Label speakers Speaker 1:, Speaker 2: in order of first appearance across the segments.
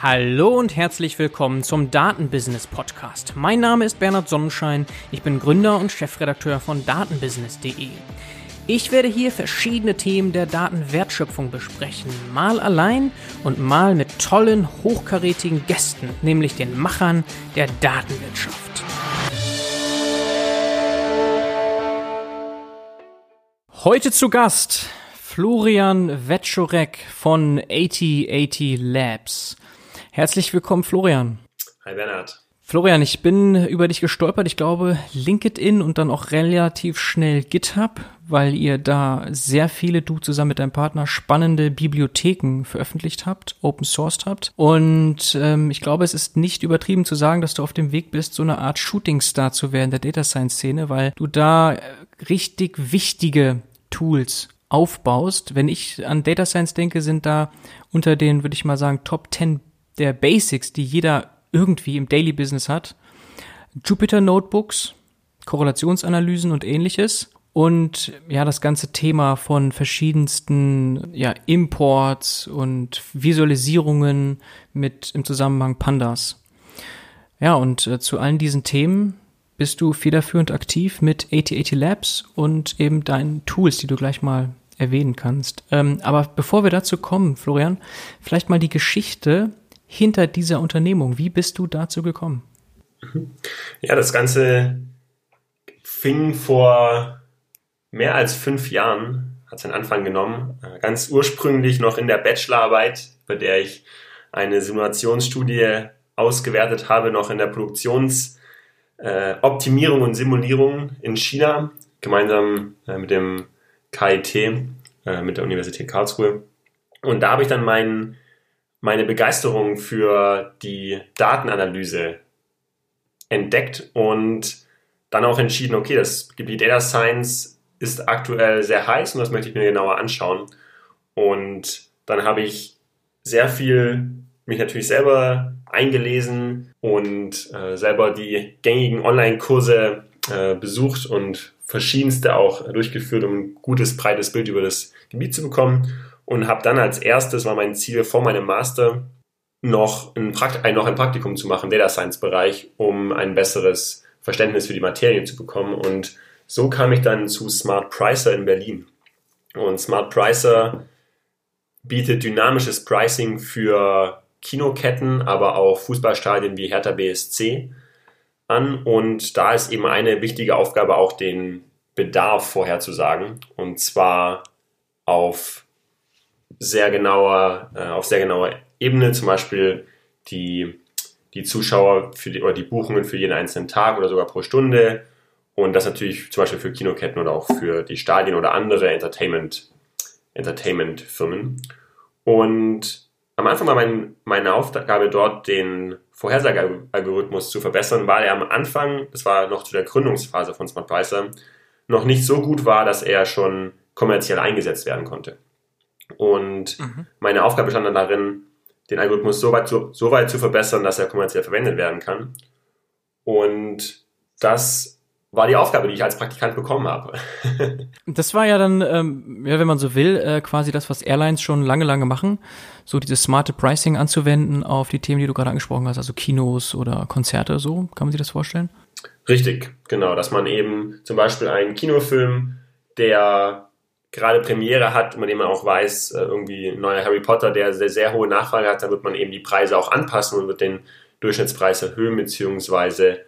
Speaker 1: Hallo und herzlich willkommen zum Datenbusiness Podcast. Mein Name ist Bernhard Sonnenschein, ich bin Gründer und Chefredakteur von datenbusiness.de. Ich werde hier verschiedene Themen der Datenwertschöpfung besprechen, mal allein und mal mit tollen, hochkarätigen Gästen, nämlich den Machern der Datenwirtschaft. Heute zu Gast Florian Wetschorek von 8080 Labs. Herzlich willkommen, Florian.
Speaker 2: Hi, Bernhard.
Speaker 1: Florian, ich bin über dich gestolpert. Ich glaube, LinkedIn und dann auch relativ schnell GitHub, weil ihr da sehr viele, du zusammen mit deinem Partner, spannende Bibliotheken veröffentlicht habt, open sourced habt. Und ähm, ich glaube, es ist nicht übertrieben zu sagen, dass du auf dem Weg bist, so eine Art Shootingstar zu werden der Data Science Szene, weil du da äh, richtig wichtige Tools aufbaust. Wenn ich an Data Science denke, sind da unter den, würde ich mal sagen, Top 10 der Basics, die jeder irgendwie im Daily Business hat. Jupyter Notebooks, Korrelationsanalysen und ähnliches. Und ja, das ganze Thema von verschiedensten ja, Imports und Visualisierungen mit im Zusammenhang Pandas. Ja, und äh, zu allen diesen Themen bist du federführend aktiv mit 8080 Labs und eben deinen Tools, die du gleich mal erwähnen kannst. Ähm, aber bevor wir dazu kommen, Florian, vielleicht mal die Geschichte hinter dieser Unternehmung. Wie bist du dazu gekommen?
Speaker 2: Ja, das Ganze fing vor mehr als fünf Jahren, hat seinen Anfang genommen. Äh, ganz ursprünglich noch in der Bachelorarbeit, bei der ich eine Simulationsstudie ausgewertet habe, noch in der Produktionsoptimierung äh, und Simulierung in China, gemeinsam äh, mit dem KIT, äh, mit der Universität Karlsruhe. Und da habe ich dann meinen meine Begeisterung für die Datenanalyse entdeckt und dann auch entschieden, okay, das Gebiet Data Science ist aktuell sehr heiß und das möchte ich mir genauer anschauen. Und dann habe ich sehr viel mich natürlich selber eingelesen und äh, selber die gängigen Online-Kurse äh, besucht und verschiedenste auch durchgeführt, um ein gutes, breites Bild über das Gebiet zu bekommen und habe dann als erstes, war mein Ziel vor meinem Master, noch ein, Prakt noch ein Praktikum zu machen, Data Science Bereich, um ein besseres Verständnis für die Materie zu bekommen. Und so kam ich dann zu Smart Pricer in Berlin. Und Smart Pricer bietet dynamisches Pricing für Kinoketten, aber auch Fußballstadien wie Hertha BSC an. Und da ist eben eine wichtige Aufgabe auch den Bedarf vorherzusagen. Und zwar auf sehr genauer, äh, auf sehr genauer Ebene, zum Beispiel die, die Zuschauer für die, oder die Buchungen für jeden einzelnen Tag oder sogar pro Stunde. Und das natürlich zum Beispiel für Kinoketten oder auch für die Stadien oder andere Entertainment, Entertainment-Firmen. Und am Anfang war mein, meine Aufgabe dort, den Vorhersagealgorithmus zu verbessern, weil er am Anfang, das war noch zu der Gründungsphase von SmartPricer, noch nicht so gut war, dass er schon kommerziell eingesetzt werden konnte. Und mhm. meine Aufgabe bestand dann darin, den Algorithmus so weit zu, so weit zu verbessern, dass er kommerziell verwendet werden kann. Und das war die Aufgabe, die ich als Praktikant bekommen habe.
Speaker 1: das war ja dann, ähm, ja, wenn man so will, äh, quasi das, was Airlines schon lange, lange machen, so dieses smarte Pricing anzuwenden auf die Themen, die du gerade angesprochen hast, also Kinos oder Konzerte, so kann man sich das vorstellen?
Speaker 2: Richtig, genau, dass man eben zum Beispiel einen Kinofilm, der gerade Premiere hat, man auch weiß, äh, irgendwie ein neuer Harry Potter, der sehr, sehr hohe Nachfrage hat, dann wird man eben die Preise auch anpassen und wird den Durchschnittspreis erhöhen, beziehungsweise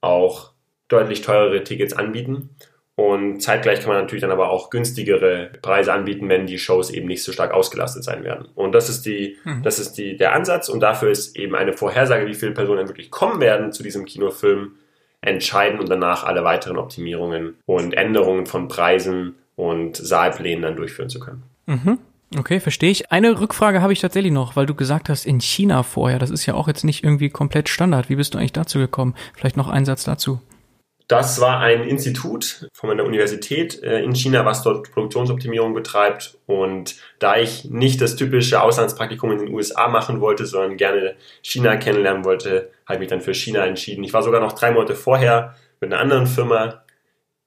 Speaker 2: auch deutlich teurere Tickets anbieten. Und zeitgleich kann man natürlich dann aber auch günstigere Preise anbieten, wenn die Shows eben nicht so stark ausgelastet sein werden. Und das ist die, mhm. das ist die, der Ansatz. Und dafür ist eben eine Vorhersage, wie viele Personen wirklich kommen werden zu diesem Kinofilm, entscheidend und danach alle weiteren Optimierungen und Änderungen von Preisen und Saalplänen dann durchführen zu können.
Speaker 1: Mhm. Okay, verstehe ich. Eine Rückfrage habe ich tatsächlich noch, weil du gesagt hast, in China vorher. Das ist ja auch jetzt nicht irgendwie komplett Standard. Wie bist du eigentlich dazu gekommen? Vielleicht noch ein Satz dazu.
Speaker 2: Das war ein Institut von meiner Universität äh, in China, was dort Produktionsoptimierung betreibt. Und da ich nicht das typische Auslandspraktikum in den USA machen wollte, sondern gerne China kennenlernen wollte, habe ich mich dann für China entschieden. Ich war sogar noch drei Monate vorher mit einer anderen Firma,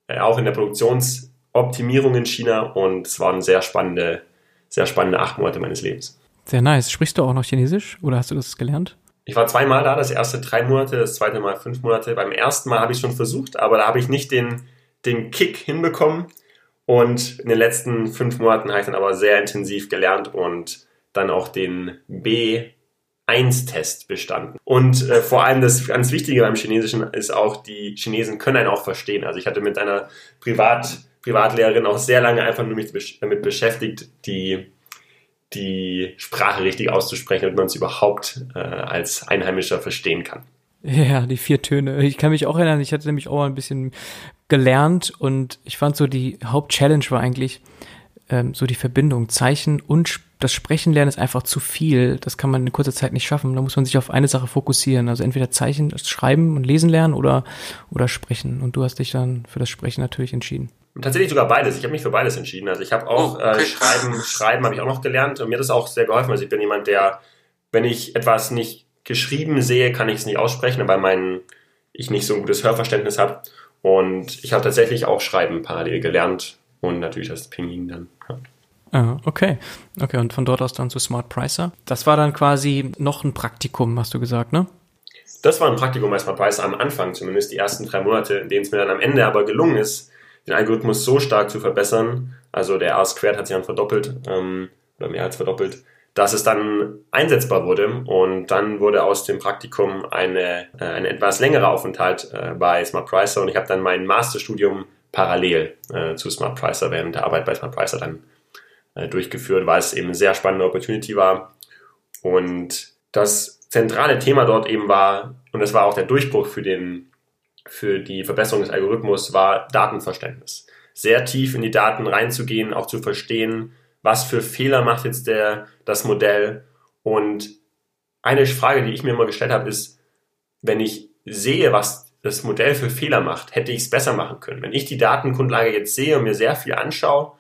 Speaker 2: äh, auch in der Produktions- Optimierung in China und es waren sehr spannende, sehr spannende acht Monate meines Lebens.
Speaker 1: Sehr nice. Sprichst du auch noch Chinesisch oder hast du das gelernt?
Speaker 2: Ich war zweimal da, das erste drei Monate, das zweite Mal fünf Monate. Beim ersten Mal habe ich schon versucht, aber da habe ich nicht den, den Kick hinbekommen. Und in den letzten fünf Monaten habe ich dann aber sehr intensiv gelernt und dann auch den B1-Test bestanden. Und äh, vor allem das ganz Wichtige beim Chinesischen ist auch, die Chinesen können einen auch verstehen. Also ich hatte mit einer Privat, Privatlehrerin auch sehr lange einfach nur mich damit beschäftigt, die die Sprache richtig auszusprechen, damit man es überhaupt äh, als Einheimischer verstehen kann.
Speaker 1: Ja, die vier Töne. Ich kann mich auch erinnern, ich hatte nämlich auch mal ein bisschen gelernt und ich fand so die Hauptchallenge war eigentlich ähm, so die Verbindung Zeichen und das Sprechen lernen ist einfach zu viel. Das kann man in kurzer Zeit nicht schaffen. Da muss man sich auf eine Sache fokussieren. Also entweder Zeichen, schreiben und lesen lernen oder, oder sprechen. Und du hast dich dann für das Sprechen natürlich entschieden.
Speaker 2: Tatsächlich sogar beides. Ich habe mich für beides entschieden. Also ich habe auch oh, okay. äh, Schreiben, Schreiben habe ich auch noch gelernt und mir hat das auch sehr geholfen. Also ich bin jemand, der, wenn ich etwas nicht geschrieben sehe, kann ich es nicht aussprechen, weil mein, ich nicht so ein gutes Hörverständnis habe. Und ich habe tatsächlich auch Schreiben parallel gelernt und natürlich das Pinyin dann. Ja.
Speaker 1: Ah, okay. Okay, und von dort aus dann zu Smart Pricer. Das war dann quasi noch ein Praktikum, hast du gesagt, ne?
Speaker 2: Das war ein Praktikum bei Smart Pricer am Anfang, zumindest die ersten drei Monate, in denen es mir dann am Ende aber gelungen ist, den Algorithmus so stark zu verbessern, also der R-Squared hat sich dann verdoppelt, ähm, oder mehr als verdoppelt, dass es dann einsetzbar wurde und dann wurde aus dem Praktikum eine, äh, ein etwas längerer Aufenthalt äh, bei Smart Pricer und ich habe dann mein Masterstudium parallel äh, zu Smart Pricer während der Arbeit bei Smart Pricer dann äh, durchgeführt, weil es eben eine sehr spannende Opportunity war. Und das zentrale Thema dort eben war und das war auch der Durchbruch für den für die Verbesserung des Algorithmus war Datenverständnis. Sehr tief in die Daten reinzugehen, auch zu verstehen, was für Fehler macht jetzt der, das Modell. Und eine Frage, die ich mir immer gestellt habe, ist, wenn ich sehe, was das Modell für Fehler macht, hätte ich es besser machen können. Wenn ich die Datengrundlage jetzt sehe und mir sehr viel anschaue,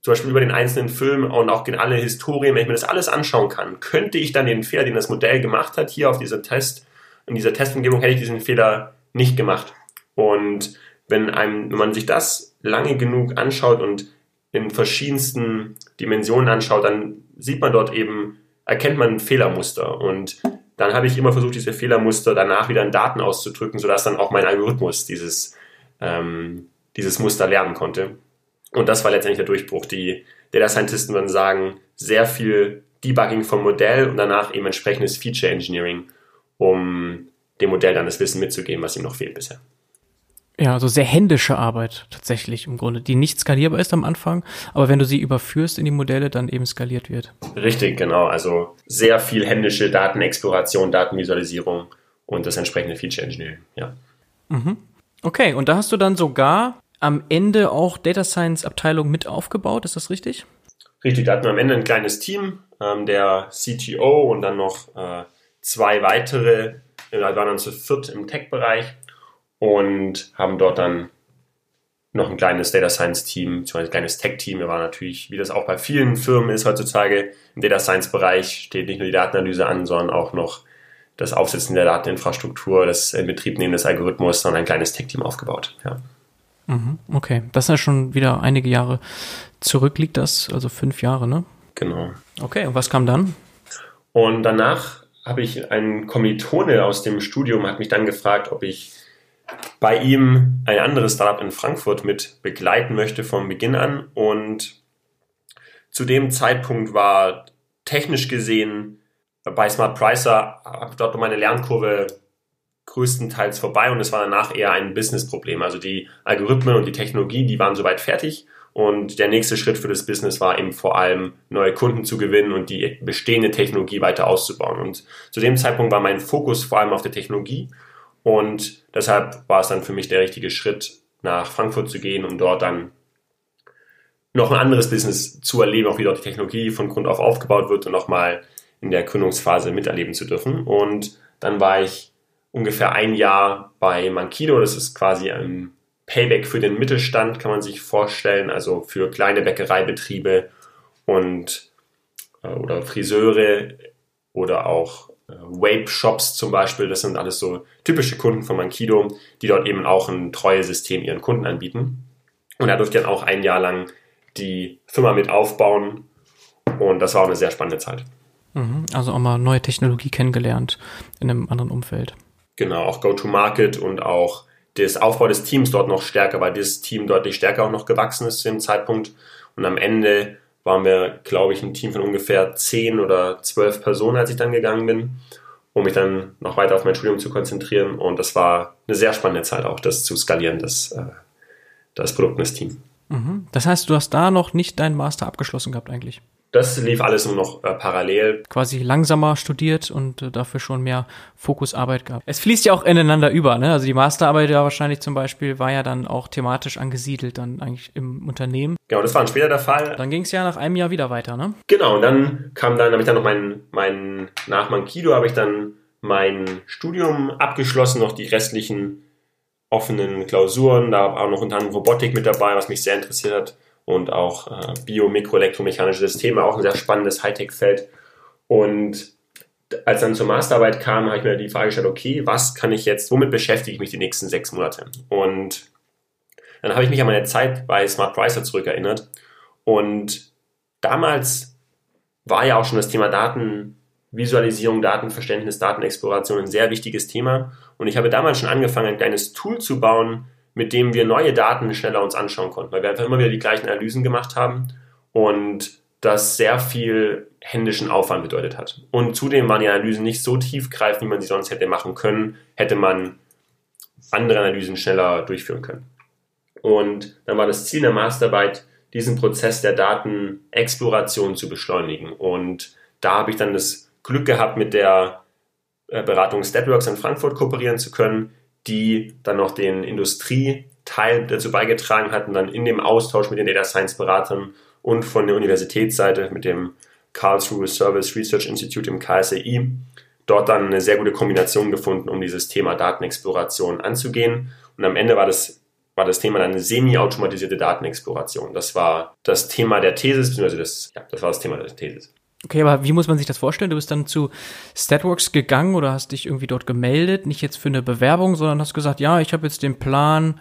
Speaker 2: zum Beispiel über den einzelnen Film und auch in alle Historien, wenn ich mir das alles anschauen kann, könnte ich dann den Fehler, den das Modell gemacht hat, hier auf dieser Test, in dieser Testumgebung, hätte ich diesen Fehler nicht gemacht. Und wenn, einem, wenn man sich das lange genug anschaut und in verschiedensten Dimensionen anschaut, dann sieht man dort eben, erkennt man Fehlermuster. Und dann habe ich immer versucht, diese Fehlermuster danach wieder in Daten auszudrücken, sodass dann auch mein Algorithmus dieses, ähm, dieses Muster lernen konnte. Und das war letztendlich der Durchbruch. Die Data Scientisten würden sagen, sehr viel Debugging vom Modell und danach eben entsprechendes Feature Engineering, um dem Modell dann das Wissen mitzugeben, was ihm noch fehlt bisher.
Speaker 1: Ja, also sehr händische Arbeit tatsächlich im Grunde, die nicht skalierbar ist am Anfang, aber wenn du sie überführst in die Modelle, dann eben skaliert wird.
Speaker 2: Richtig, genau. Also sehr viel händische Datenexploration, Datenvisualisierung und das entsprechende Feature Engineering, ja.
Speaker 1: Mhm. Okay, und da hast du dann sogar am Ende auch Data Science Abteilung mit aufgebaut, ist das richtig?
Speaker 2: Richtig, da hatten wir am Ende ein kleines Team, ähm, der CTO und dann noch äh, zwei weitere wir waren dann zu viert im Tech-Bereich und haben dort dann noch ein kleines Data Science Team, ein kleines Tech Team. Wir waren natürlich, wie das auch bei vielen Firmen ist heutzutage, im Data Science Bereich steht nicht nur die Datenanalyse an, sondern auch noch das Aufsetzen der Dateninfrastruktur, das Inbetriebnehmen des Algorithmus, sondern ein kleines Tech Team aufgebaut. Ja.
Speaker 1: Mhm, okay, das ist ja schon wieder einige Jahre zurück, liegt das, also fünf Jahre, ne?
Speaker 2: Genau.
Speaker 1: Okay, und was kam dann?
Speaker 2: Und danach habe ich einen Kommilitone aus dem Studium, hat mich dann gefragt, ob ich bei ihm ein anderes Startup in Frankfurt mit begleiten möchte vom Beginn an. Und zu dem Zeitpunkt war technisch gesehen bei Smart Pricer dort meine Lernkurve größtenteils vorbei und es war danach eher ein Businessproblem. Also die Algorithmen und die Technologie, die waren soweit fertig und der nächste Schritt für das Business war eben vor allem neue Kunden zu gewinnen und die bestehende Technologie weiter auszubauen. Und zu dem Zeitpunkt war mein Fokus vor allem auf der Technologie und deshalb war es dann für mich der richtige Schritt, nach Frankfurt zu gehen, um dort dann noch ein anderes Business zu erleben, auch wie dort die Technologie von Grund auf aufgebaut wird und nochmal in der Gründungsphase miterleben zu dürfen. Und dann war ich ungefähr ein Jahr bei Mankido, das ist quasi ein Payback für den Mittelstand kann man sich vorstellen, also für kleine Bäckereibetriebe und äh, oder Friseure oder auch äh, Vape-Shops zum Beispiel. Das sind alles so typische Kunden von Mankido, die dort eben auch ein Treuesystem ihren Kunden anbieten. Und da durfte ich dann auch ein Jahr lang die Firma mit aufbauen und das war auch eine sehr spannende Zeit.
Speaker 1: Mhm. Also auch mal neue Technologie kennengelernt in einem anderen Umfeld.
Speaker 2: Genau, auch Go-to-Market und auch das Aufbau des Teams dort noch stärker, weil dieses Team deutlich stärker auch noch gewachsen ist zu dem Zeitpunkt. Und am Ende waren wir, glaube ich, ein Team von ungefähr zehn oder zwölf Personen, als ich dann gegangen bin, um mich dann noch weiter auf mein Studium zu konzentrieren. Und das war eine sehr spannende Zeit auch, das zu skalieren, das, äh, das Produkt und das Team.
Speaker 1: Mhm. Das heißt, du hast da noch nicht deinen Master abgeschlossen gehabt eigentlich?
Speaker 2: Das lief alles nur noch äh, parallel.
Speaker 1: Quasi langsamer studiert und äh, dafür schon mehr Fokusarbeit gehabt. Es fließt ja auch ineinander über, ne? Also die Masterarbeit ja wahrscheinlich zum Beispiel war ja dann auch thematisch angesiedelt, dann eigentlich im Unternehmen.
Speaker 2: Genau, das war dann später der Fall.
Speaker 1: Dann ging es ja nach einem Jahr wieder weiter, ne?
Speaker 2: Genau, und dann kam dann, habe ich dann noch mein, mein nach Mankido habe ich dann mein Studium abgeschlossen, noch die restlichen offenen Klausuren, da war auch noch unter anderem Robotik mit dabei, was mich sehr interessiert hat und auch äh, Bio-, Mikroelektromechanische Systeme, auch ein sehr spannendes Hightech-Feld. Und als dann zur Masterarbeit kam, habe ich mir die Frage gestellt, okay, was kann ich jetzt, womit beschäftige ich mich die nächsten sechs Monate? Und dann habe ich mich an meine Zeit bei Smart Pricer zurückerinnert. Und damals war ja auch schon das Thema Datenvisualisierung, Datenverständnis, Datenexploration ein sehr wichtiges Thema. Und ich habe damals schon angefangen, ein kleines Tool zu bauen, mit dem wir neue Daten schneller uns anschauen konnten, weil wir einfach immer wieder die gleichen Analysen gemacht haben und das sehr viel händischen Aufwand bedeutet hat. Und zudem waren die Analysen nicht so tiefgreifend, wie man sie sonst hätte machen können, hätte man andere Analysen schneller durchführen können. Und dann war das Ziel der Masterarbeit, diesen Prozess der Datenexploration zu beschleunigen. Und da habe ich dann das Glück gehabt, mit der äh, Beratung Statworks in Frankfurt kooperieren zu können, die dann noch den Industrieteil dazu beigetragen hatten, dann in dem Austausch mit den Data Science Beratern und von der Universitätsseite mit dem Karlsruhe Service Research Institute im KSAI dort dann eine sehr gute Kombination gefunden, um dieses Thema Datenexploration anzugehen. Und am Ende war das, war das Thema dann eine semi-automatisierte Datenexploration. Das war das Thema der Thesis, beziehungsweise das, ja, das war das Thema der Thesis.
Speaker 1: Okay, aber wie muss man sich das vorstellen? Du bist dann zu Statworks gegangen oder hast dich irgendwie dort gemeldet, nicht jetzt für eine Bewerbung, sondern hast gesagt, ja, ich habe jetzt den Plan,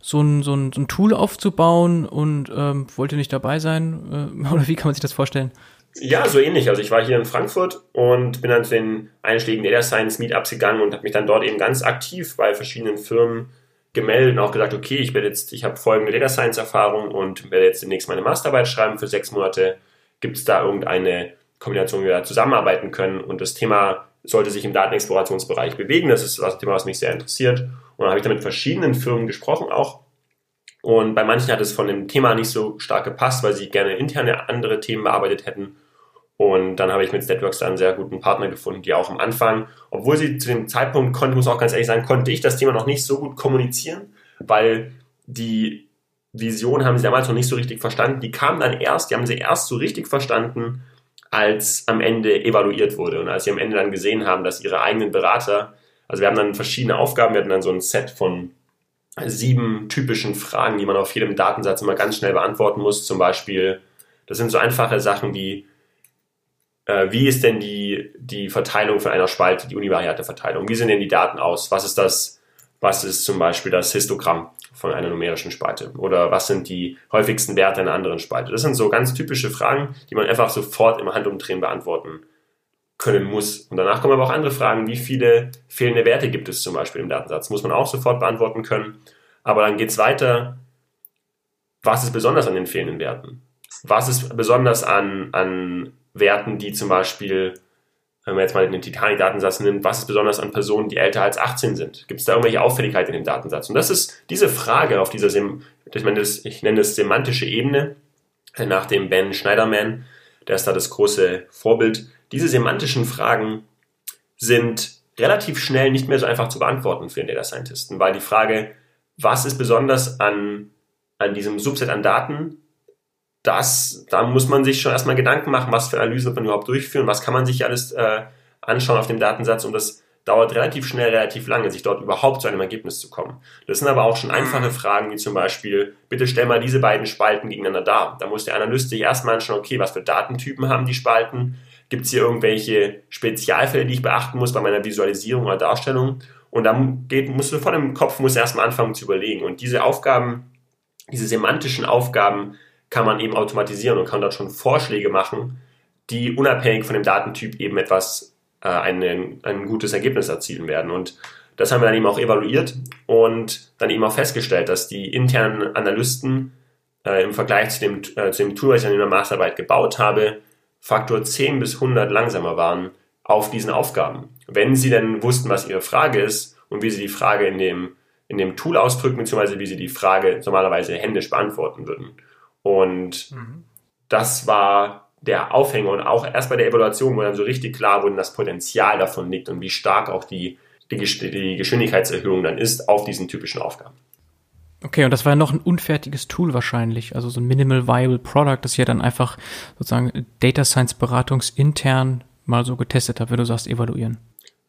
Speaker 1: so ein, so ein, so ein Tool aufzubauen und ähm, wollte nicht dabei sein. Äh, oder wie kann man sich das vorstellen?
Speaker 2: Ja, so ähnlich. Also ich war hier in Frankfurt und bin dann zu den einschlägigen Data Science Meetups gegangen und habe mich dann dort eben ganz aktiv bei verschiedenen Firmen gemeldet und auch gesagt, okay, ich werde jetzt, ich habe folgende Data Science Erfahrung und werde jetzt demnächst meine Masterarbeit schreiben für sechs Monate Gibt es da irgendeine Kombination, wie wir da zusammenarbeiten können? Und das Thema sollte sich im Datenexplorationsbereich bewegen. Das ist das Thema, was mich sehr interessiert. Und dann habe ich da mit verschiedenen Firmen gesprochen auch. Und bei manchen hat es von dem Thema nicht so stark gepasst, weil sie gerne interne andere Themen bearbeitet hätten. Und dann habe ich mit Networks da einen sehr guten Partner gefunden, die auch am Anfang, obwohl sie zu dem Zeitpunkt konnte, muss auch ganz ehrlich sagen, konnte ich das Thema noch nicht so gut kommunizieren, weil die Vision haben sie damals noch nicht so richtig verstanden. Die kamen dann erst, die haben sie erst so richtig verstanden, als am Ende evaluiert wurde und als sie am Ende dann gesehen haben, dass ihre eigenen Berater, also wir haben dann verschiedene Aufgaben, wir hatten dann so ein Set von sieben typischen Fragen, die man auf jedem Datensatz immer ganz schnell beantworten muss. Zum Beispiel, das sind so einfache Sachen wie, äh, wie ist denn die, die Verteilung von einer Spalte, die univariate Verteilung? Wie sehen denn die Daten aus? Was ist das, was ist zum Beispiel das Histogramm? Von einer numerischen Spalte? Oder was sind die häufigsten Werte einer anderen Spalte? Das sind so ganz typische Fragen, die man einfach sofort im Handumdrehen beantworten können muss. Und danach kommen aber auch andere Fragen, wie viele fehlende Werte gibt es zum Beispiel im Datensatz? Muss man auch sofort beantworten können. Aber dann geht es weiter, was ist besonders an den fehlenden Werten? Was ist besonders an, an Werten, die zum Beispiel wenn man jetzt mal den Titanic-Datensatz nimmt, was ist besonders an Personen, die älter als 18 sind? Gibt es da irgendwelche Auffälligkeiten in dem Datensatz? Und das ist diese Frage auf dieser, ich, meine das, ich nenne das semantische Ebene, äh, nach dem Ben Schneiderman, der ist da das große Vorbild. Diese semantischen Fragen sind relativ schnell nicht mehr so einfach zu beantworten für den Data Scientisten, weil die Frage, was ist besonders an, an diesem Subset an Daten, das, da muss man sich schon erstmal Gedanken machen, was für Analysen wird man überhaupt durchführen, was kann man sich alles äh, anschauen auf dem Datensatz und das dauert relativ schnell, relativ lange, sich dort überhaupt zu einem Ergebnis zu kommen. Das sind aber auch schon einfache mhm. Fragen, wie zum Beispiel, bitte stell mal diese beiden Spalten gegeneinander dar. Da muss der Analyst sich erstmal anschauen, okay, was für Datentypen haben die Spalten? Gibt es hier irgendwelche Spezialfälle, die ich beachten muss bei meiner Visualisierung oder Darstellung? Und dann geht, musst du vor dem Kopf musst erstmal anfangen zu überlegen. Und diese Aufgaben, diese semantischen Aufgaben, kann man eben automatisieren und kann dort schon Vorschläge machen, die unabhängig von dem Datentyp eben etwas, äh, ein, ein gutes Ergebnis erzielen werden. Und das haben wir dann eben auch evaluiert und dann eben auch festgestellt, dass die internen Analysten äh, im Vergleich zu dem, äh, zu dem Tool, was ich dann in der Masterarbeit gebaut habe, Faktor 10 bis 100 langsamer waren auf diesen Aufgaben. Wenn sie denn wussten, was ihre Frage ist und wie sie die Frage in dem, in dem Tool ausdrücken, beziehungsweise wie sie die Frage normalerweise händisch beantworten würden. Und mhm. das war der Aufhänger und auch erst bei der Evaluation, wo dann so richtig klar wurde, das Potenzial davon liegt und wie stark auch die, die, die Geschwindigkeitserhöhung dann ist auf diesen typischen Aufgaben.
Speaker 1: Okay, und das war ja noch ein unfertiges Tool wahrscheinlich, also so ein Minimal Viable Product, das ihr dann einfach sozusagen Data Science beratungsintern mal so getestet habt, wenn du sagst, evaluieren.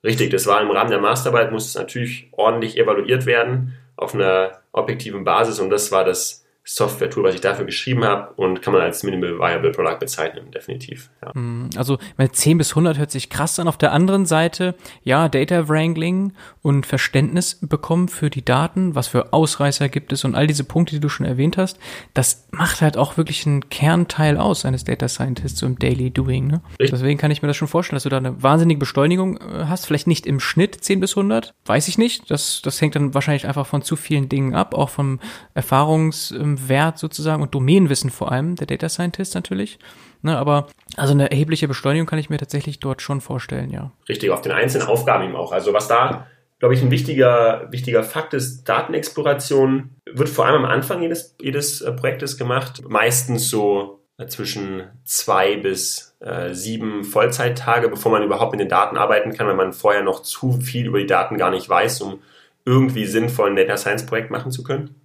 Speaker 2: Richtig, das war im Rahmen der Masterarbeit, muss es natürlich ordentlich evaluiert werden auf einer objektiven Basis und das war das Software-Tool, was ich dafür geschrieben habe und kann man als Minimal Viable Product bezeichnen, definitiv. Ja.
Speaker 1: Mhm. Also meine 10 bis 100 hört sich krass an. Auf der anderen Seite, ja, Data Wrangling und Verständnis bekommen für die Daten, was für Ausreißer gibt es und all diese Punkte, die du schon erwähnt hast, das macht halt auch wirklich einen Kernteil aus eines Data Scientists so im Daily Doing. Ne? Deswegen kann ich mir das schon vorstellen, dass du da eine wahnsinnige Beschleunigung äh, hast. Vielleicht nicht im Schnitt 10 bis 100, weiß ich nicht. Das, das hängt dann wahrscheinlich einfach von zu vielen Dingen ab, auch vom Erfahrungs- Wert sozusagen und Domänenwissen vor allem, der Data Scientist natürlich. Ne, aber also eine erhebliche Beschleunigung kann ich mir tatsächlich dort schon vorstellen, ja.
Speaker 2: Richtig, auf den einzelnen Aufgaben eben auch. Also was da, glaube ich, ein wichtiger, wichtiger Fakt ist, Datenexploration wird vor allem am Anfang jedes, jedes äh, Projektes gemacht. Meistens so äh, zwischen zwei bis äh, sieben Vollzeittage, bevor man überhaupt mit den Daten arbeiten kann, weil man vorher noch zu viel über die Daten gar nicht weiß, um irgendwie sinnvoll ein Data Science Projekt machen zu können.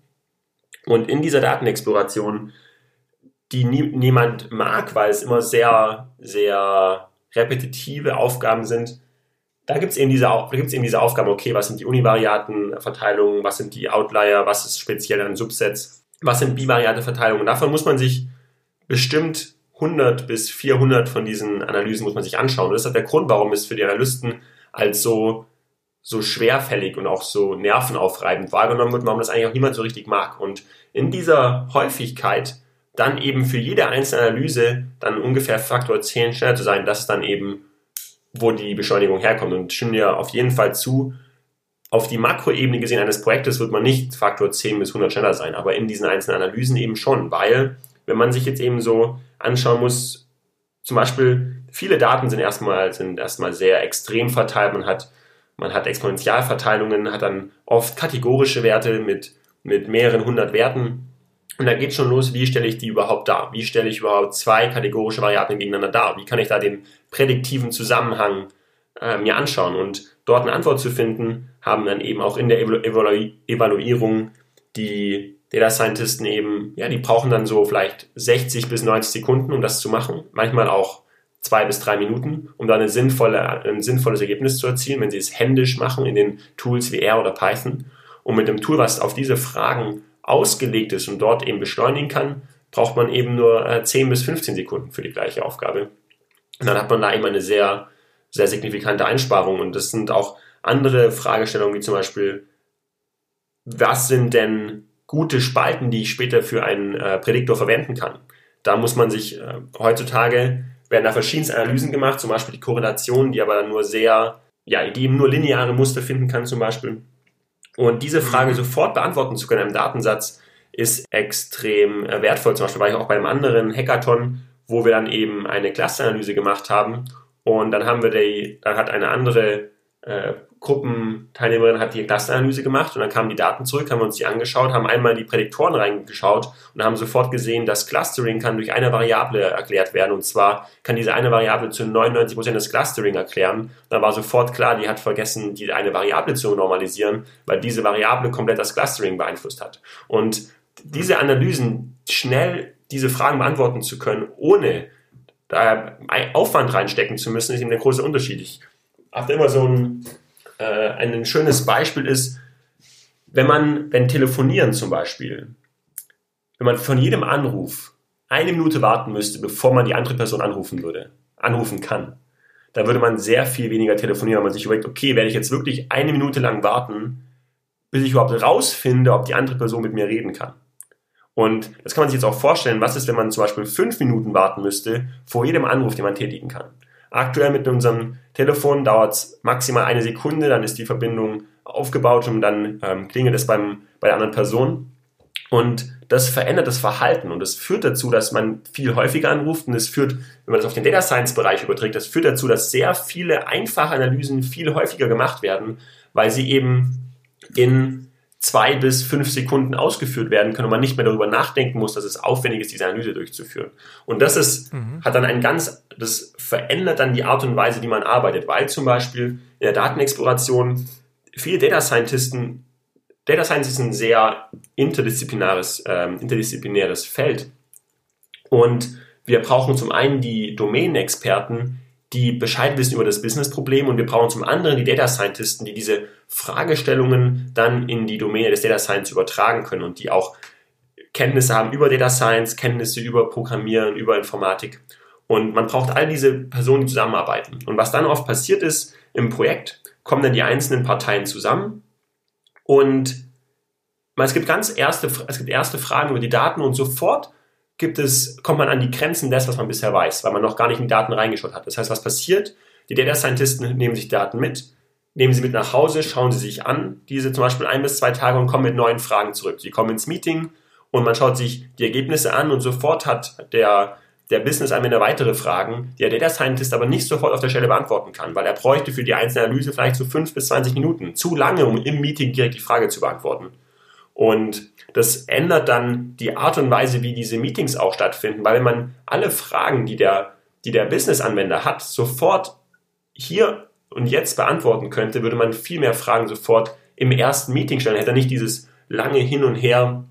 Speaker 2: Und in dieser Datenexploration, die nie, niemand mag, weil es immer sehr, sehr repetitive Aufgaben sind, da gibt es eben, diese, eben diese Aufgaben, okay, was sind die Univariatenverteilungen, was sind die Outlier, was ist speziell an Subsets, was sind bivariate Verteilungen. Davon muss man sich bestimmt 100 bis 400 von diesen Analysen muss man sich anschauen. Und das ist der Grund, warum es für die Analysten als so so schwerfällig und auch so nervenaufreibend wahrgenommen wird, warum das eigentlich auch niemand so richtig mag. Und in dieser Häufigkeit dann eben für jede einzelne Analyse dann ungefähr Faktor 10 schneller zu sein, das ist dann eben, wo die Beschleunigung herkommt. Und stimme dir auf jeden Fall zu, auf die Makroebene gesehen eines Projektes wird man nicht Faktor 10 bis 100 schneller sein, aber in diesen einzelnen Analysen eben schon, weil wenn man sich jetzt eben so anschauen muss, zum Beispiel viele Daten sind erstmal, sind erstmal sehr extrem verteilt, man hat man hat Exponentialverteilungen, hat dann oft kategorische Werte mit, mit mehreren hundert Werten. Und da geht schon los, wie stelle ich die überhaupt dar? Wie stelle ich überhaupt zwei kategorische Variablen gegeneinander dar? Wie kann ich da den prädiktiven Zusammenhang äh, mir anschauen? Und dort eine Antwort zu finden, haben dann eben auch in der Evalu Evaluierung die Data Scientisten eben, ja, die brauchen dann so vielleicht 60 bis 90 Sekunden, um das zu machen. Manchmal auch zwei bis drei Minuten, um dann sinnvolle, ein sinnvolles Ergebnis zu erzielen, wenn Sie es händisch machen in den Tools wie R oder Python. Und mit dem Tool, was auf diese Fragen ausgelegt ist und dort eben beschleunigen kann, braucht man eben nur 10 äh, bis 15 Sekunden für die gleiche Aufgabe. Und dann hat man da eben eine sehr, sehr signifikante Einsparung. Und das sind auch andere Fragestellungen, wie zum Beispiel, was sind denn gute Spalten, die ich später für einen äh, Prädiktor verwenden kann? Da muss man sich äh, heutzutage werden da verschiedenste Analysen gemacht, zum Beispiel die Korrelation, die aber dann nur sehr, ja, die eben nur lineare Muster finden kann zum Beispiel. Und diese Frage mhm. sofort beantworten zu können im Datensatz ist extrem äh, wertvoll. Zum Beispiel war ich auch bei einem anderen Hackathon, wo wir dann eben eine Clusteranalyse gemacht haben und dann haben wir die, dann hat eine andere äh, Gruppenteilnehmerin hat die Clusteranalyse gemacht und dann kamen die Daten zurück, haben uns die angeschaut, haben einmal die Prädiktoren reingeschaut und haben sofort gesehen, dass Clustering kann durch eine Variable erklärt werden und zwar kann diese eine Variable zu 99% des Clustering erklären. Da war sofort klar, die hat vergessen, die eine Variable zu normalisieren, weil diese Variable komplett das Clustering beeinflusst hat. Und diese Analysen schnell diese Fragen beantworten zu können, ohne da Aufwand reinstecken zu müssen, ist eben der große Unterschied. Ich habe immer so ein äh, ein schönes Beispiel ist, wenn man, wenn telefonieren zum Beispiel, wenn man von jedem Anruf eine Minute warten müsste, bevor man die andere Person anrufen würde, anrufen kann, dann würde man sehr viel weniger telefonieren, wenn man sich überlegt, okay, werde ich jetzt wirklich eine Minute lang warten, bis ich überhaupt rausfinde, ob die andere Person mit mir reden kann. Und das kann man sich jetzt auch vorstellen, was ist, wenn man zum Beispiel fünf Minuten warten müsste vor jedem Anruf, den man tätigen kann. Aktuell mit unserem Telefon dauert es maximal eine Sekunde, dann ist die Verbindung aufgebaut und dann ähm, klingelt es beim, bei der anderen Person. Und das verändert das Verhalten und das führt dazu, dass man viel häufiger anruft und es führt, wenn man das auf den Data Science Bereich überträgt, das führt dazu, dass sehr viele einfache Analysen viel häufiger gemacht werden, weil sie eben in zwei bis fünf Sekunden ausgeführt werden können und man nicht mehr darüber nachdenken muss, dass es aufwendig ist, diese Analyse durchzuführen. Und das ist, mhm. hat dann ein ganz, das verändert dann die Art und Weise, wie man arbeitet, weil zum Beispiel in der Datenexploration viele Data Scientisten, Data Science ist ein sehr interdisziplinares, ähm, interdisziplinäres Feld. Und wir brauchen zum einen die Domänenexperten, die Bescheid wissen über das Businessproblem und wir brauchen zum anderen die Data Scientisten, die diese Fragestellungen dann in die Domäne des Data Science übertragen können und die auch Kenntnisse haben über Data Science, Kenntnisse über Programmieren, über Informatik. Und man braucht all diese Personen, die zusammenarbeiten. Und was dann oft passiert ist im Projekt, kommen dann die einzelnen Parteien zusammen und es gibt ganz erste, es gibt erste Fragen über die Daten und sofort gibt es, kommt man an die Grenzen des, was man bisher weiß, weil man noch gar nicht in die Daten reingeschaut hat. Das heißt, was passiert? Die Data Scientisten nehmen sich Daten mit, nehmen sie mit nach Hause, schauen sie sich an, diese zum Beispiel ein bis zwei Tage und kommen mit neuen Fragen zurück. Sie kommen ins Meeting und man schaut sich die Ergebnisse an und sofort hat der, der Business-Anwender weitere Fragen, die der Data Scientist aber nicht sofort auf der Stelle beantworten kann, weil er bräuchte für die einzelne Analyse vielleicht so fünf bis zwanzig Minuten. Zu lange, um im Meeting direkt die Frage zu beantworten. Und das ändert dann die Art und Weise, wie diese Meetings auch stattfinden, weil wenn man alle Fragen, die der, die der Business-Anwender hat, sofort hier und jetzt beantworten könnte, würde man viel mehr Fragen sofort im ersten Meeting stellen. Hätte er nicht dieses lange Hin und Her,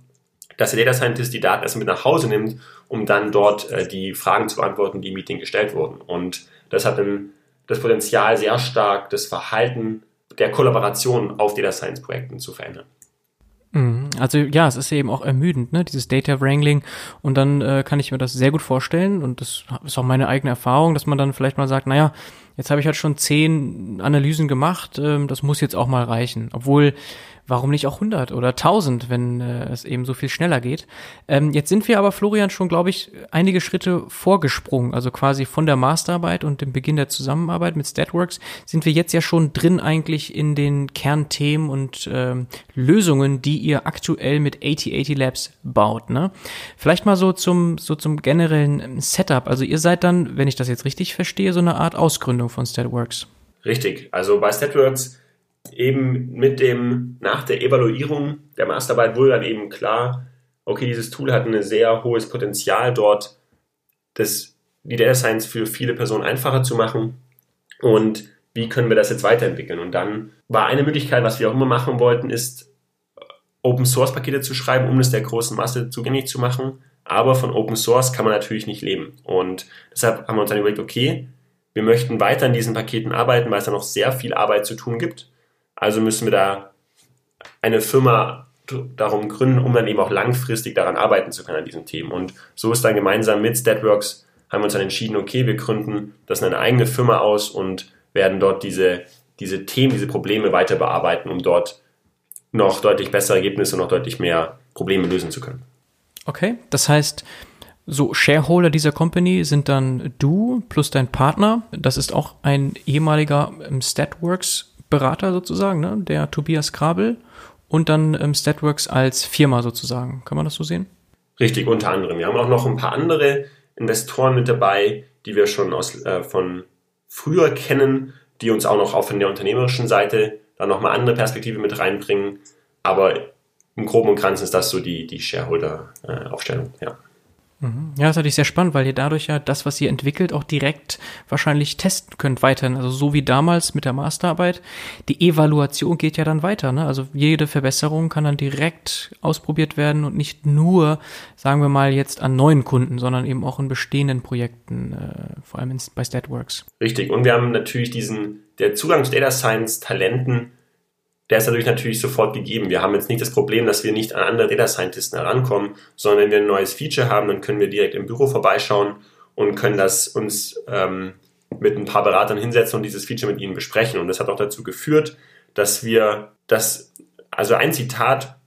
Speaker 2: dass der Data Scientist die Daten erst mit nach Hause nimmt, um dann dort äh, die Fragen zu beantworten, die im Meeting gestellt wurden. Und das hat dann das Potenzial, sehr stark das Verhalten der Kollaboration auf Data Science Projekten zu verändern.
Speaker 1: Mhm. Also ja, es ist eben auch ermüdend, ne, dieses Data Wrangling. Und dann äh, kann ich mir das sehr gut vorstellen. Und das ist auch meine eigene Erfahrung, dass man dann vielleicht mal sagt, naja, jetzt habe ich halt schon zehn Analysen gemacht, ähm, das muss jetzt auch mal reichen. Obwohl warum nicht auch 100 oder 1000, wenn äh, es eben so viel schneller geht. Ähm, jetzt sind wir aber, Florian, schon, glaube ich, einige Schritte vorgesprungen. Also quasi von der Masterarbeit und dem Beginn der Zusammenarbeit mit Statworks sind wir jetzt ja schon drin eigentlich in den Kernthemen und ähm, Lösungen, die ihr aktuell mit 8080 Labs baut. Ne? Vielleicht mal so zum, so zum generellen Setup. Also ihr seid dann, wenn ich das jetzt richtig verstehe, so eine Art Ausgründung von Statworks.
Speaker 2: Richtig. Also bei Statworks eben mit dem, nach der Evaluierung der Masterarbeit wurde dann eben klar, okay, dieses Tool hat ein sehr hohes Potenzial dort, das, die Data Science für viele Personen einfacher zu machen und wie können wir das jetzt weiterentwickeln. Und dann war eine Möglichkeit, was wir auch immer machen wollten, ist Open Source Pakete zu schreiben, um es der großen Masse zugänglich zu machen. Aber von Open Source kann man natürlich nicht leben. Und deshalb haben wir uns dann überlegt, okay, wir möchten weiter an diesen Paketen arbeiten, weil es da noch sehr viel Arbeit zu tun gibt. Also müssen wir da eine Firma darum gründen, um dann eben auch langfristig daran arbeiten zu können an diesen Themen. Und so ist dann gemeinsam mit Statworks haben wir uns dann entschieden, okay, wir gründen das eine eigene Firma aus und werden dort diese, diese Themen, diese Probleme weiter bearbeiten, um dort noch deutlich bessere Ergebnisse und noch deutlich mehr Probleme lösen zu können.
Speaker 1: Okay, das heißt, so Shareholder dieser Company sind dann du plus dein Partner. Das ist auch ein ehemaliger ähm, Statworks Berater sozusagen, ne? der Tobias Krabel und dann ähm, Statworks als Firma sozusagen. Kann man das so sehen?
Speaker 2: Richtig, unter anderem. Wir haben auch noch ein paar andere Investoren mit dabei, die wir schon aus, äh, von früher kennen, die uns auch noch von der unternehmerischen Seite dann nochmal andere Perspektive mit reinbringen. Aber im Groben und Ganzen ist das so die, die Shareholder-Aufstellung, äh, ja.
Speaker 1: Mhm. Ja, das ist natürlich sehr spannend, weil ihr dadurch ja das, was ihr entwickelt, auch direkt wahrscheinlich testen könnt weiterhin. Also so wie damals mit der Masterarbeit. Die Evaluation geht ja dann weiter. Ne? Also jede Verbesserung kann dann direkt ausprobiert werden und nicht nur, sagen wir mal, jetzt an neuen Kunden, sondern eben auch in bestehenden Projekten, äh, vor allem in, bei Statworks.
Speaker 2: Richtig. Und wir haben natürlich diesen, der Zugang zu Data Science Talenten der ist dadurch natürlich sofort gegeben. Wir haben jetzt nicht das Problem, dass wir nicht an andere Data Scientisten herankommen, sondern wenn wir ein neues Feature haben, dann können wir direkt im Büro vorbeischauen und können das uns ähm, mit ein paar Beratern hinsetzen und dieses Feature mit ihnen besprechen. Und das hat auch dazu geführt, dass wir das, also ein Zitat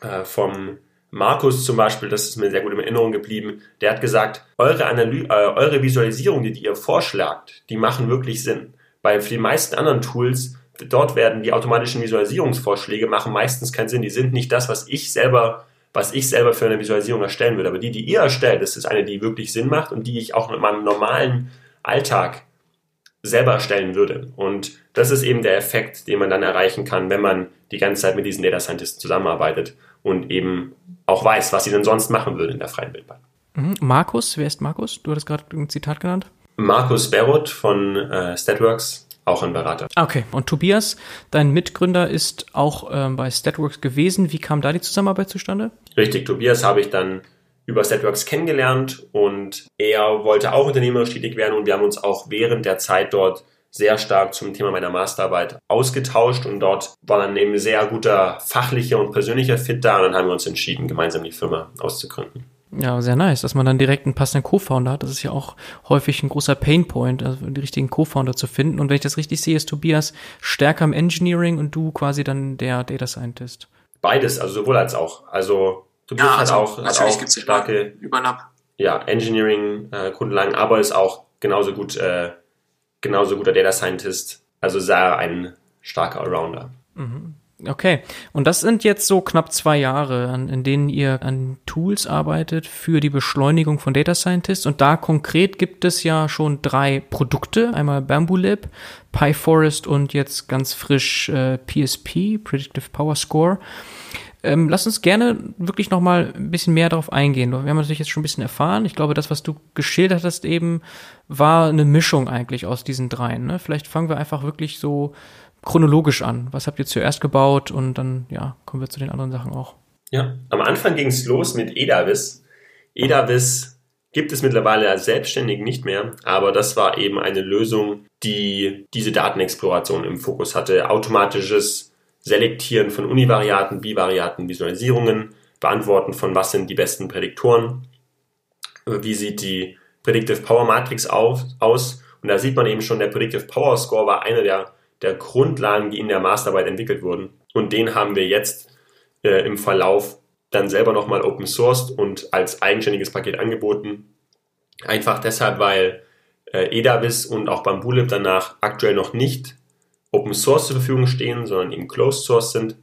Speaker 2: äh, vom Markus zum Beispiel, das ist mir sehr gut in Erinnerung geblieben, der hat gesagt, eure, Analy äh, eure Visualisierung, die, die ihr vorschlagt, die machen wirklich Sinn. Weil für die meisten anderen Tools, dort werden die automatischen Visualisierungsvorschläge machen meistens keinen Sinn. Die sind nicht das, was ich selber, was ich selber für eine Visualisierung erstellen würde. Aber die, die ihr erstellt, das ist eine, die wirklich Sinn macht und die ich auch in meinem normalen Alltag selber erstellen würde. Und das ist eben der Effekt, den man dann erreichen kann, wenn man die ganze Zeit mit diesen Data Scientists zusammenarbeitet und eben auch weiß, was sie denn sonst machen würden in der freien Wildbahn.
Speaker 1: Mhm. Markus, wer ist Markus? Du hattest gerade ein Zitat genannt.
Speaker 2: Markus Beroth von äh, Statworks, auch ein Berater.
Speaker 1: Okay, und Tobias, dein Mitgründer, ist auch ähm, bei Statworks gewesen. Wie kam da die Zusammenarbeit zustande?
Speaker 2: Richtig, Tobias habe ich dann über Statworks kennengelernt und er wollte auch unternehmerisch tätig werden und wir haben uns auch während der Zeit dort sehr stark zum Thema meiner Masterarbeit ausgetauscht und dort war dann eben sehr guter fachlicher und persönlicher Fit da und dann haben wir uns entschieden, gemeinsam die Firma auszugründen.
Speaker 1: Ja, sehr nice, dass man dann direkt einen passenden Co-Founder hat. Das ist ja auch häufig ein großer Painpoint, also die richtigen Co-Founder zu finden. Und wenn ich das richtig sehe, ist Tobias stärker im Engineering und du quasi dann der Data Scientist.
Speaker 2: Beides, also sowohl als auch. Also Tobias ja, also, hat auch, hat auch starke Übernapp. Ja, Engineering-Grundlagen, äh, aber ist auch genauso gut äh, genauso guter Data Scientist. Also sah ein starker Allrounder.
Speaker 1: Mhm. Okay, und das sind jetzt so knapp zwei Jahre, in denen ihr an Tools arbeitet für die Beschleunigung von Data Scientists. Und da konkret gibt es ja schon drei Produkte, einmal Bamboo Lab, PyForest und jetzt ganz frisch äh, PSP, Predictive Power Score. Ähm, lass uns gerne wirklich noch mal ein bisschen mehr darauf eingehen. Wir haben natürlich jetzt schon ein bisschen erfahren. Ich glaube, das, was du geschildert hast eben, war eine Mischung eigentlich aus diesen dreien. Ne? Vielleicht fangen wir einfach wirklich so chronologisch an. Was habt ihr zuerst gebaut und dann ja kommen wir zu den anderen Sachen auch.
Speaker 2: Ja, am Anfang ging es los mit Edavis. Edavis gibt es mittlerweile als selbstständig nicht mehr, aber das war eben eine Lösung, die diese Datenexploration im Fokus hatte. Automatisches Selektieren von Univariaten, Bivariaten, Visualisierungen, Beantworten von was sind die besten Prädiktoren, wie sieht die Predictive Power Matrix auf, aus. Und da sieht man eben schon, der Predictive Power Score war einer der, der Grundlagen, die in der Masterarbeit entwickelt wurden. Und den haben wir jetzt äh, im Verlauf dann selber nochmal open sourced und als eigenständiges Paket angeboten. Einfach deshalb, weil äh, Edavis und auch Bambulib danach aktuell noch nicht Open Source zur Verfügung stehen, sondern eben Closed Source sind.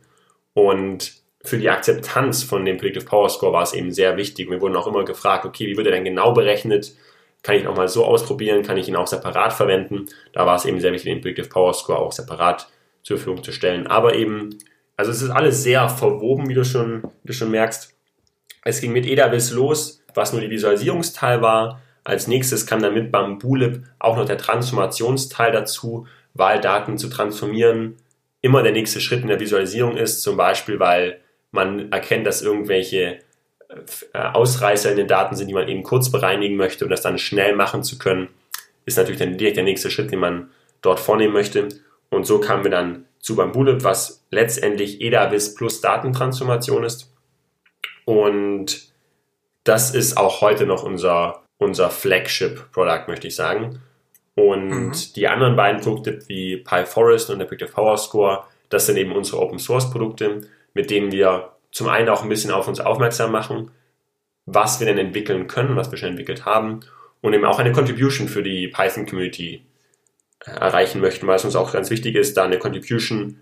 Speaker 2: Und für die Akzeptanz von dem Predictive Power Score war es eben sehr wichtig. Wir wurden auch immer gefragt, okay, wie wird er denn genau berechnet? Kann ich ihn auch mal so ausprobieren? Kann ich ihn auch separat verwenden? Da war es eben sehr wichtig, den Predictive Power Score auch separat zur Verfügung zu stellen. Aber eben, also es ist alles sehr verwoben, wie du schon, wie du schon merkst. Es ging mit Edavis los, was nur die Visualisierungsteil war. Als nächstes kam dann mit Bambulib auch noch der Transformationsteil dazu, Wahldaten zu transformieren immer der nächste Schritt in der Visualisierung ist, zum Beispiel weil man erkennt, dass irgendwelche Ausreißer in den Daten sind, die man eben kurz bereinigen möchte und das dann schnell machen zu können, ist natürlich dann direkt der nächste Schritt, den man dort vornehmen möchte. Und so kamen wir dann zu Bambulib, was letztendlich EDAVIS plus Datentransformation ist. Und das ist auch heute noch unser, unser Flagship-Produkt, möchte ich sagen. Und mhm. die anderen beiden Produkte wie PyForest und der Predictive Power Score, das sind eben unsere Open Source Produkte, mit denen wir zum einen auch ein bisschen auf uns aufmerksam machen, was wir denn entwickeln können, was wir schon entwickelt haben und eben auch eine Contribution für die Python Community äh, erreichen möchten, weil es uns auch ganz wichtig ist, da eine Contribution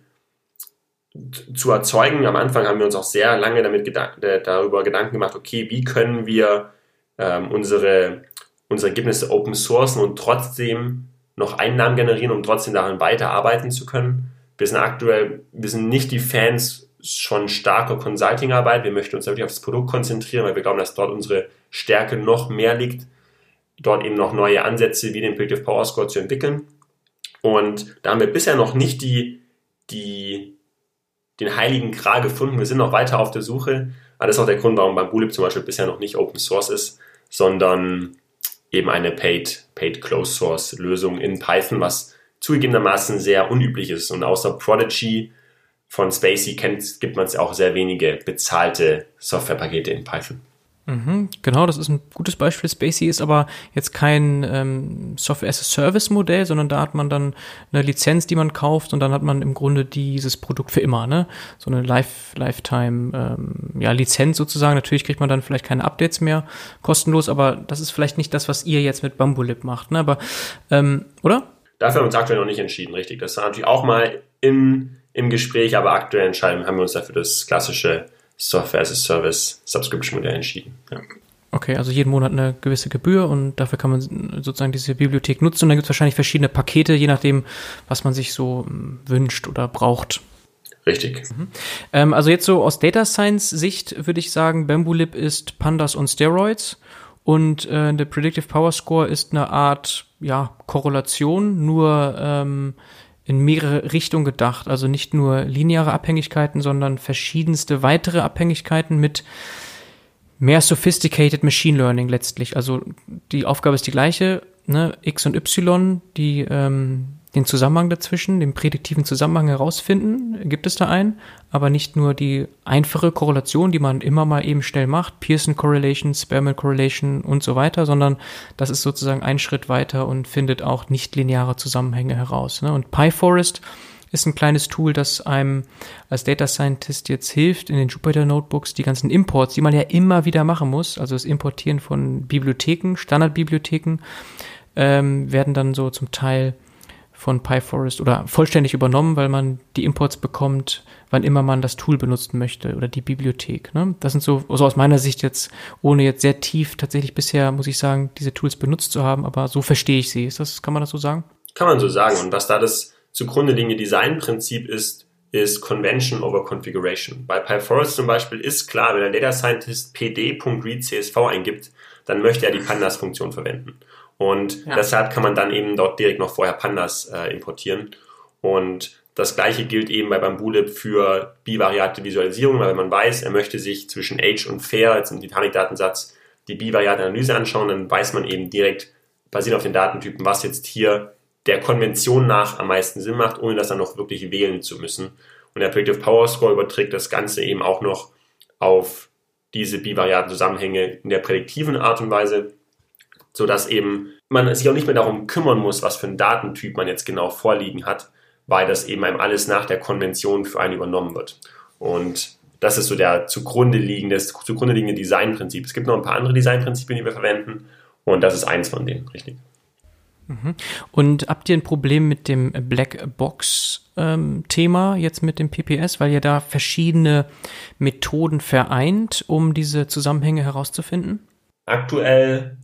Speaker 2: zu erzeugen. Am Anfang haben wir uns auch sehr lange damit gedan darüber Gedanken gemacht, okay, wie können wir ähm, unsere unsere Ergebnisse open sourcen und trotzdem noch Einnahmen generieren, um trotzdem daran weiterarbeiten zu können. Wir sind aktuell, wir sind nicht die Fans schon starker Consulting-Arbeit. Wir möchten uns wirklich auf das Produkt konzentrieren, weil wir glauben, dass dort unsere Stärke noch mehr liegt, dort eben noch neue Ansätze wie den Predictive Power Score zu entwickeln. Und da haben wir bisher noch nicht die, die, den heiligen Gral gefunden. Wir sind noch weiter auf der Suche. Aber das ist auch der Grund, warum Bambulib zum Beispiel bisher noch nicht Open Source ist, sondern eben eine Paid, Paid Closed Source Lösung in Python, was zugegebenermaßen sehr unüblich ist. Und außer Prodigy von Spacey kennt, gibt man es auch sehr wenige bezahlte Softwarepakete in Python.
Speaker 1: Mhm, genau, das ist ein gutes Beispiel. Spacey ist aber jetzt kein ähm, Software-as-a-Service-Modell, sondern da hat man dann eine Lizenz, die man kauft und dann hat man im Grunde dieses Produkt für immer, ne? So eine Life Lifetime ähm, ja, sozusagen. Natürlich kriegt man dann vielleicht keine Updates mehr kostenlos, aber das ist vielleicht nicht das, was ihr jetzt mit Bambulip macht, ne? Aber ähm, oder?
Speaker 2: Dafür haben wir uns aktuell noch nicht entschieden, richtig. Das war natürlich auch mal in, im Gespräch, aber aktuell entscheiden haben wir uns dafür das klassische Software as a Service Subscription Modell entschieden. Ja.
Speaker 1: Okay, also jeden Monat eine gewisse Gebühr und dafür kann man sozusagen diese Bibliothek nutzen. Und dann gibt es wahrscheinlich verschiedene Pakete, je nachdem, was man sich so hm, wünscht oder braucht.
Speaker 2: Richtig.
Speaker 1: Mhm. Ähm, also jetzt so aus Data Science Sicht würde ich sagen, Bambulip ist Pandas on Steroids und äh, der Predictive Power Score ist eine Art ja Korrelation, nur ähm, in mehrere Richtungen gedacht. Also nicht nur lineare Abhängigkeiten, sondern verschiedenste weitere Abhängigkeiten mit mehr sophisticated Machine Learning letztlich. Also die Aufgabe ist die gleiche, ne? X und Y, die ähm, den Zusammenhang dazwischen, den prädiktiven Zusammenhang herausfinden, gibt es da einen, aber nicht nur die einfache Korrelation, die man immer mal eben schnell macht, Pearson Correlation, Spearman Correlation und so weiter, sondern das ist sozusagen ein Schritt weiter und findet auch nicht lineare Zusammenhänge heraus. Ne? Und PyForest ist ein kleines Tool, das einem als Data Scientist jetzt hilft, in den Jupyter Notebooks die ganzen Imports, die man ja immer wieder machen muss, also das Importieren von Bibliotheken, Standardbibliotheken, ähm, werden dann so zum Teil von PyForest oder vollständig übernommen, weil man die Imports bekommt, wann immer man das Tool benutzen möchte oder die Bibliothek. Ne? Das sind so, also aus meiner Sicht jetzt, ohne jetzt sehr tief tatsächlich bisher, muss ich sagen, diese Tools benutzt zu haben, aber so verstehe ich sie. Ist das, kann man das so sagen?
Speaker 2: Kann man so sagen. Und was da das zugrunde liegende Designprinzip ist, ist Convention over Configuration. Bei PyForest zum Beispiel ist klar, wenn ein Data Scientist pd.readcsv eingibt, dann möchte er die Pandas-Funktion verwenden. Und ja. deshalb kann man dann eben dort direkt noch vorher Pandas äh, importieren. Und das gleiche gilt eben bei Bambulib für bivariate Visualisierung, weil wenn man weiß, er möchte sich zwischen Age und Fair, jetzt im Titanic-Datensatz, die bivariate Analyse anschauen, dann weiß man eben direkt, basierend auf den Datentypen, was jetzt hier der Konvention nach am meisten Sinn macht, ohne das dann noch wirklich wählen zu müssen. Und der Predictive Power Score überträgt das Ganze eben auch noch auf diese bivariaten Zusammenhänge in der prädiktiven Art und Weise so dass eben man sich auch nicht mehr darum kümmern muss, was für ein Datentyp man jetzt genau vorliegen hat, weil das eben einem alles nach der Konvention für einen übernommen wird. Und das ist so der zugrunde liegende, das zugrunde liegende Designprinzip. Es gibt noch ein paar andere Designprinzipien, die wir verwenden und das ist eins von denen, richtig.
Speaker 1: Mhm. Und habt ihr ein Problem mit dem Blackbox-Thema ähm, jetzt mit dem PPS, weil ihr da verschiedene Methoden vereint, um diese Zusammenhänge herauszufinden?
Speaker 2: Aktuell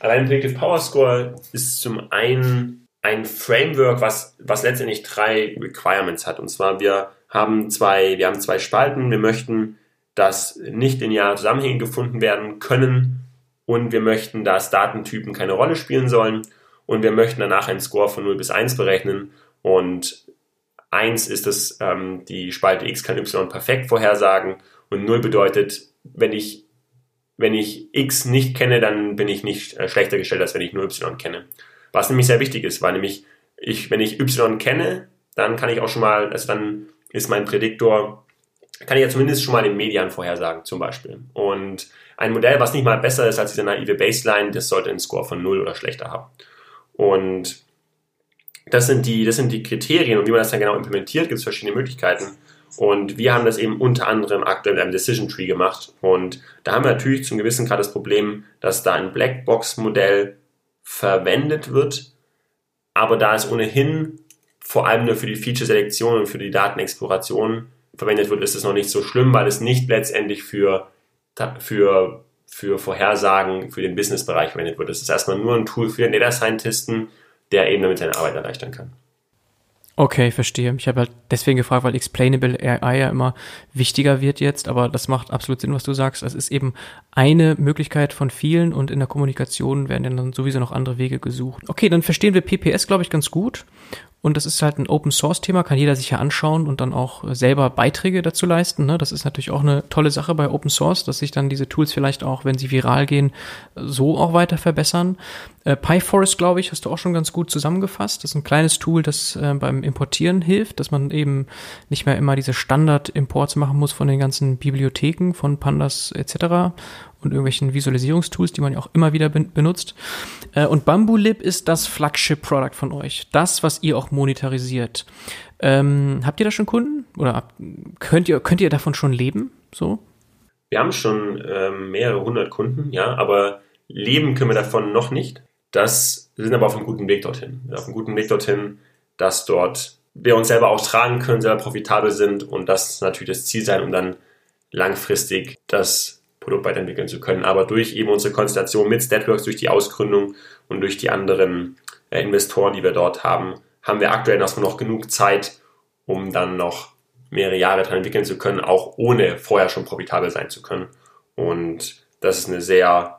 Speaker 2: Allein Predictive Power Score ist zum einen ein Framework, was, was letztendlich drei Requirements hat. Und zwar, wir haben zwei, wir haben zwei Spalten. Wir möchten, dass nicht lineare Zusammenhänge gefunden werden können und wir möchten, dass Datentypen keine Rolle spielen sollen und wir möchten danach einen Score von 0 bis 1 berechnen und 1 ist das, ähm, die Spalte x kann y perfekt vorhersagen und 0 bedeutet, wenn ich wenn ich x nicht kenne, dann bin ich nicht äh, schlechter gestellt, als wenn ich nur y kenne. Was nämlich sehr wichtig ist, weil nämlich ich, wenn ich y kenne, dann kann ich auch schon mal, also dann ist mein Prädiktor, kann ich ja zumindest schon mal den Median vorhersagen, zum Beispiel. Und ein Modell, was nicht mal besser ist als diese naive Baseline, das sollte einen Score von 0 oder schlechter haben. Und das sind die, das sind die Kriterien und wie man das dann genau implementiert, gibt es verschiedene Möglichkeiten. Und wir haben das eben unter anderem aktuell mit einem Decision Tree gemacht. Und da haben wir natürlich zum gewissen Grad das Problem, dass da ein Blackbox-Modell verwendet wird, aber da es ohnehin vor allem nur für die Feature-Selektion und für die Datenexploration verwendet wird, ist es noch nicht so schlimm, weil es nicht letztendlich für, für, für Vorhersagen für den Business-Bereich verwendet wird. Es ist erstmal nur ein Tool für den Data Scientisten, der eben damit seine Arbeit erleichtern kann.
Speaker 1: Okay, verstehe. Ich habe halt deswegen gefragt, weil Explainable AI ja immer wichtiger wird jetzt, aber das macht absolut Sinn, was du sagst. Es ist eben eine Möglichkeit von vielen und in der Kommunikation werden dann sowieso noch andere Wege gesucht. Okay, dann verstehen wir PPS, glaube ich, ganz gut. Und das ist halt ein Open Source Thema, kann jeder sich ja anschauen und dann auch selber Beiträge dazu leisten. Ne? Das ist natürlich auch eine tolle Sache bei Open Source, dass sich dann diese Tools vielleicht auch, wenn sie viral gehen, so auch weiter verbessern. Äh, PyForest, glaube ich, hast du auch schon ganz gut zusammengefasst. Das ist ein kleines Tool, das äh, beim Importieren hilft, dass man eben nicht mehr immer diese Standard-Imports machen muss von den ganzen Bibliotheken, von Pandas etc. und irgendwelchen Visualisierungstools, die man ja auch immer wieder benutzt. Äh, und Bambulib ist das Flagship-Product von euch. Das, was ihr auch monetarisiert. Ähm, habt ihr da schon Kunden? Oder könnt ihr, könnt ihr davon schon leben? So?
Speaker 2: Wir haben schon ähm, mehrere hundert Kunden, ja, aber leben können wir davon noch nicht. Das wir sind aber auf einem guten Weg dorthin. Auf einem guten Weg dorthin, dass dort wir uns selber auch tragen können, selber profitabel sind und das natürlich das Ziel sein, um dann langfristig das Produkt weiterentwickeln zu können. Aber durch eben unsere Konstellation mit Statworks, durch die Ausgründung und durch die anderen äh, Investoren, die wir dort haben, haben wir aktuell erstmal noch genug Zeit, um dann noch mehrere Jahre dran entwickeln zu können, auch ohne vorher schon profitabel sein zu können. Und das ist eine sehr,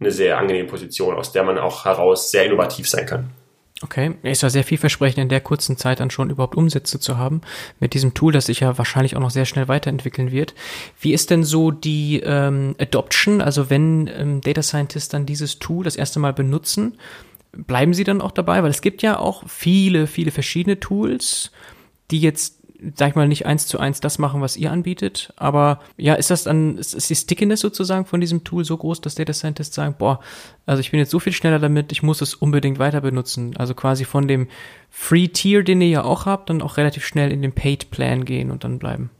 Speaker 2: eine sehr angenehme Position, aus der man auch heraus sehr innovativ sein kann.
Speaker 1: Okay, ist ja sehr vielversprechend in der kurzen Zeit dann schon überhaupt Umsätze zu haben mit diesem Tool, das sich ja wahrscheinlich auch noch sehr schnell weiterentwickeln wird. Wie ist denn so die ähm, Adoption? Also wenn ähm, Data Scientists dann dieses Tool das erste Mal benutzen, bleiben sie dann auch dabei? Weil es gibt ja auch viele, viele verschiedene Tools, die jetzt sag ich mal, nicht eins zu eins das machen, was ihr anbietet. Aber ja, ist das dann, ist, die Stickiness sozusagen von diesem Tool so groß, dass Data Scientists sagen, boah, also ich bin jetzt so viel schneller damit, ich muss es unbedingt weiter benutzen. Also quasi von dem Free Tier, den ihr ja auch habt, dann auch relativ schnell in den Paid Plan gehen und dann bleiben.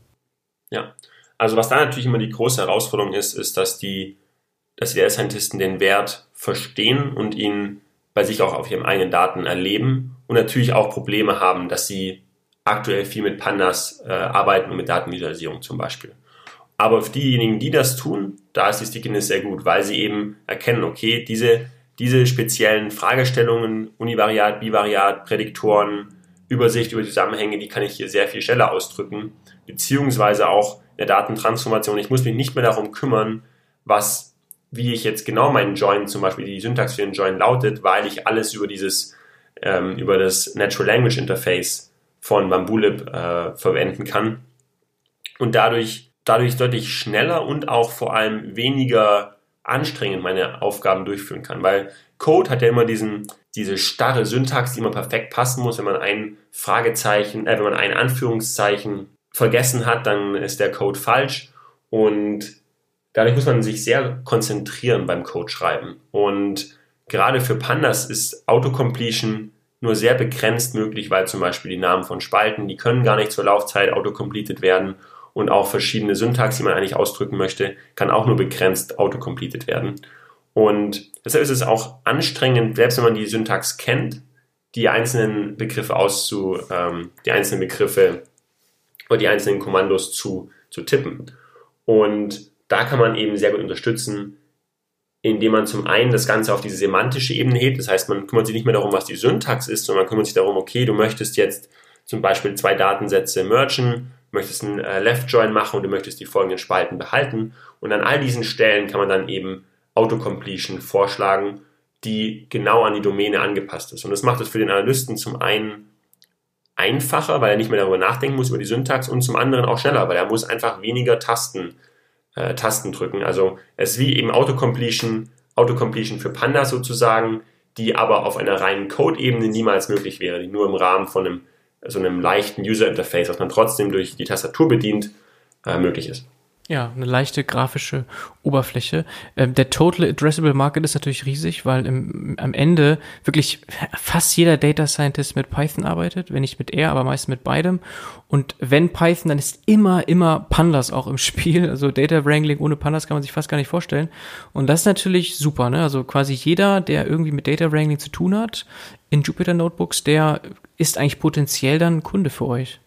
Speaker 2: Ja. Also was da natürlich immer die große Herausforderung ist, ist, dass die, dass die Data Scientisten den Wert verstehen und ihn bei sich auch auf ihren eigenen Daten erleben und natürlich auch Probleme haben, dass sie aktuell viel mit Pandas äh, arbeiten und mit Datenvisualisierung zum Beispiel. Aber für diejenigen, die das tun, da ist die Stickiness sehr gut, weil sie eben erkennen, okay, diese, diese speziellen Fragestellungen, Univariat, Bivariat, Prädiktoren, Übersicht über Zusammenhänge, die kann ich hier sehr viel schneller ausdrücken, beziehungsweise auch der Datentransformation. Ich muss mich nicht mehr darum kümmern, was, wie ich jetzt genau meinen Join, zum Beispiel die Syntax für den Join lautet, weil ich alles über dieses, ähm, über das Natural Language Interface von Bambulib äh, verwenden kann und dadurch, dadurch deutlich schneller und auch vor allem weniger anstrengend meine Aufgaben durchführen kann, weil Code hat ja immer diesen, diese starre Syntax, die immer perfekt passen muss. Wenn man ein Fragezeichen, äh, wenn man ein Anführungszeichen vergessen hat, dann ist der Code falsch und dadurch muss man sich sehr konzentrieren beim Code schreiben. Und gerade für Pandas ist Autocompletion nur sehr begrenzt möglich, weil zum Beispiel die Namen von Spalten, die können gar nicht zur Laufzeit autocompleted werden und auch verschiedene Syntax, die man eigentlich ausdrücken möchte, kann auch nur begrenzt autocompleted werden. Und deshalb ist es auch anstrengend, selbst wenn man die Syntax kennt, die einzelnen Begriffe auszu, ähm, die einzelnen Begriffe oder die einzelnen Kommandos zu, zu tippen. Und da kann man eben sehr gut unterstützen, indem man zum einen das Ganze auf diese semantische Ebene hebt. Das heißt, man kümmert sich nicht mehr darum, was die Syntax ist, sondern man kümmert sich darum, okay, du möchtest jetzt zum Beispiel zwei Datensätze mergen, möchtest einen äh, Left Join machen und du möchtest die folgenden Spalten behalten. Und an all diesen Stellen kann man dann eben Autocompletion vorschlagen, die genau an die Domäne angepasst ist. Und das macht es für den Analysten zum einen einfacher, weil er nicht mehr darüber nachdenken muss, über die Syntax und zum anderen auch schneller, weil er muss einfach weniger Tasten äh, Tasten drücken. Also es ist wie eben Autocompletion, Autocompletion für Panda sozusagen, die aber auf einer reinen Code-Ebene niemals möglich wäre, die nur im Rahmen von einem, so einem leichten User-Interface, was man trotzdem durch die Tastatur bedient, äh, möglich ist.
Speaker 1: Ja, eine leichte grafische Oberfläche. Ähm, der Total Addressable Market ist natürlich riesig, weil im, am Ende wirklich fast jeder Data Scientist mit Python arbeitet, wenn nicht mit R, aber meist mit beidem. Und wenn Python, dann ist immer, immer Pandas auch im Spiel. Also Data Wrangling ohne Pandas kann man sich fast gar nicht vorstellen. Und das ist natürlich super, ne? Also quasi jeder, der irgendwie mit Data Wrangling zu tun hat, in Jupyter Notebooks, der ist eigentlich potenziell dann Kunde für euch.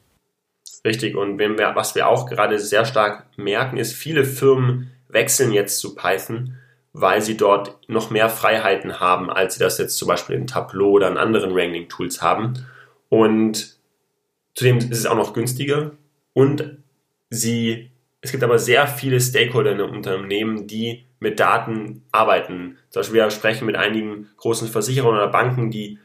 Speaker 2: Richtig. Und wir, was wir auch gerade sehr stark merken, ist, viele Firmen wechseln jetzt zu Python, weil sie dort noch mehr Freiheiten haben, als sie das jetzt zum Beispiel in Tableau oder in anderen Wrangling-Tools haben. Und zudem ist es auch noch günstiger. Und sie, es gibt aber sehr viele Stakeholder in einem Unternehmen, die mit Daten arbeiten. Zum Beispiel wir sprechen mit einigen großen Versicherern oder Banken, die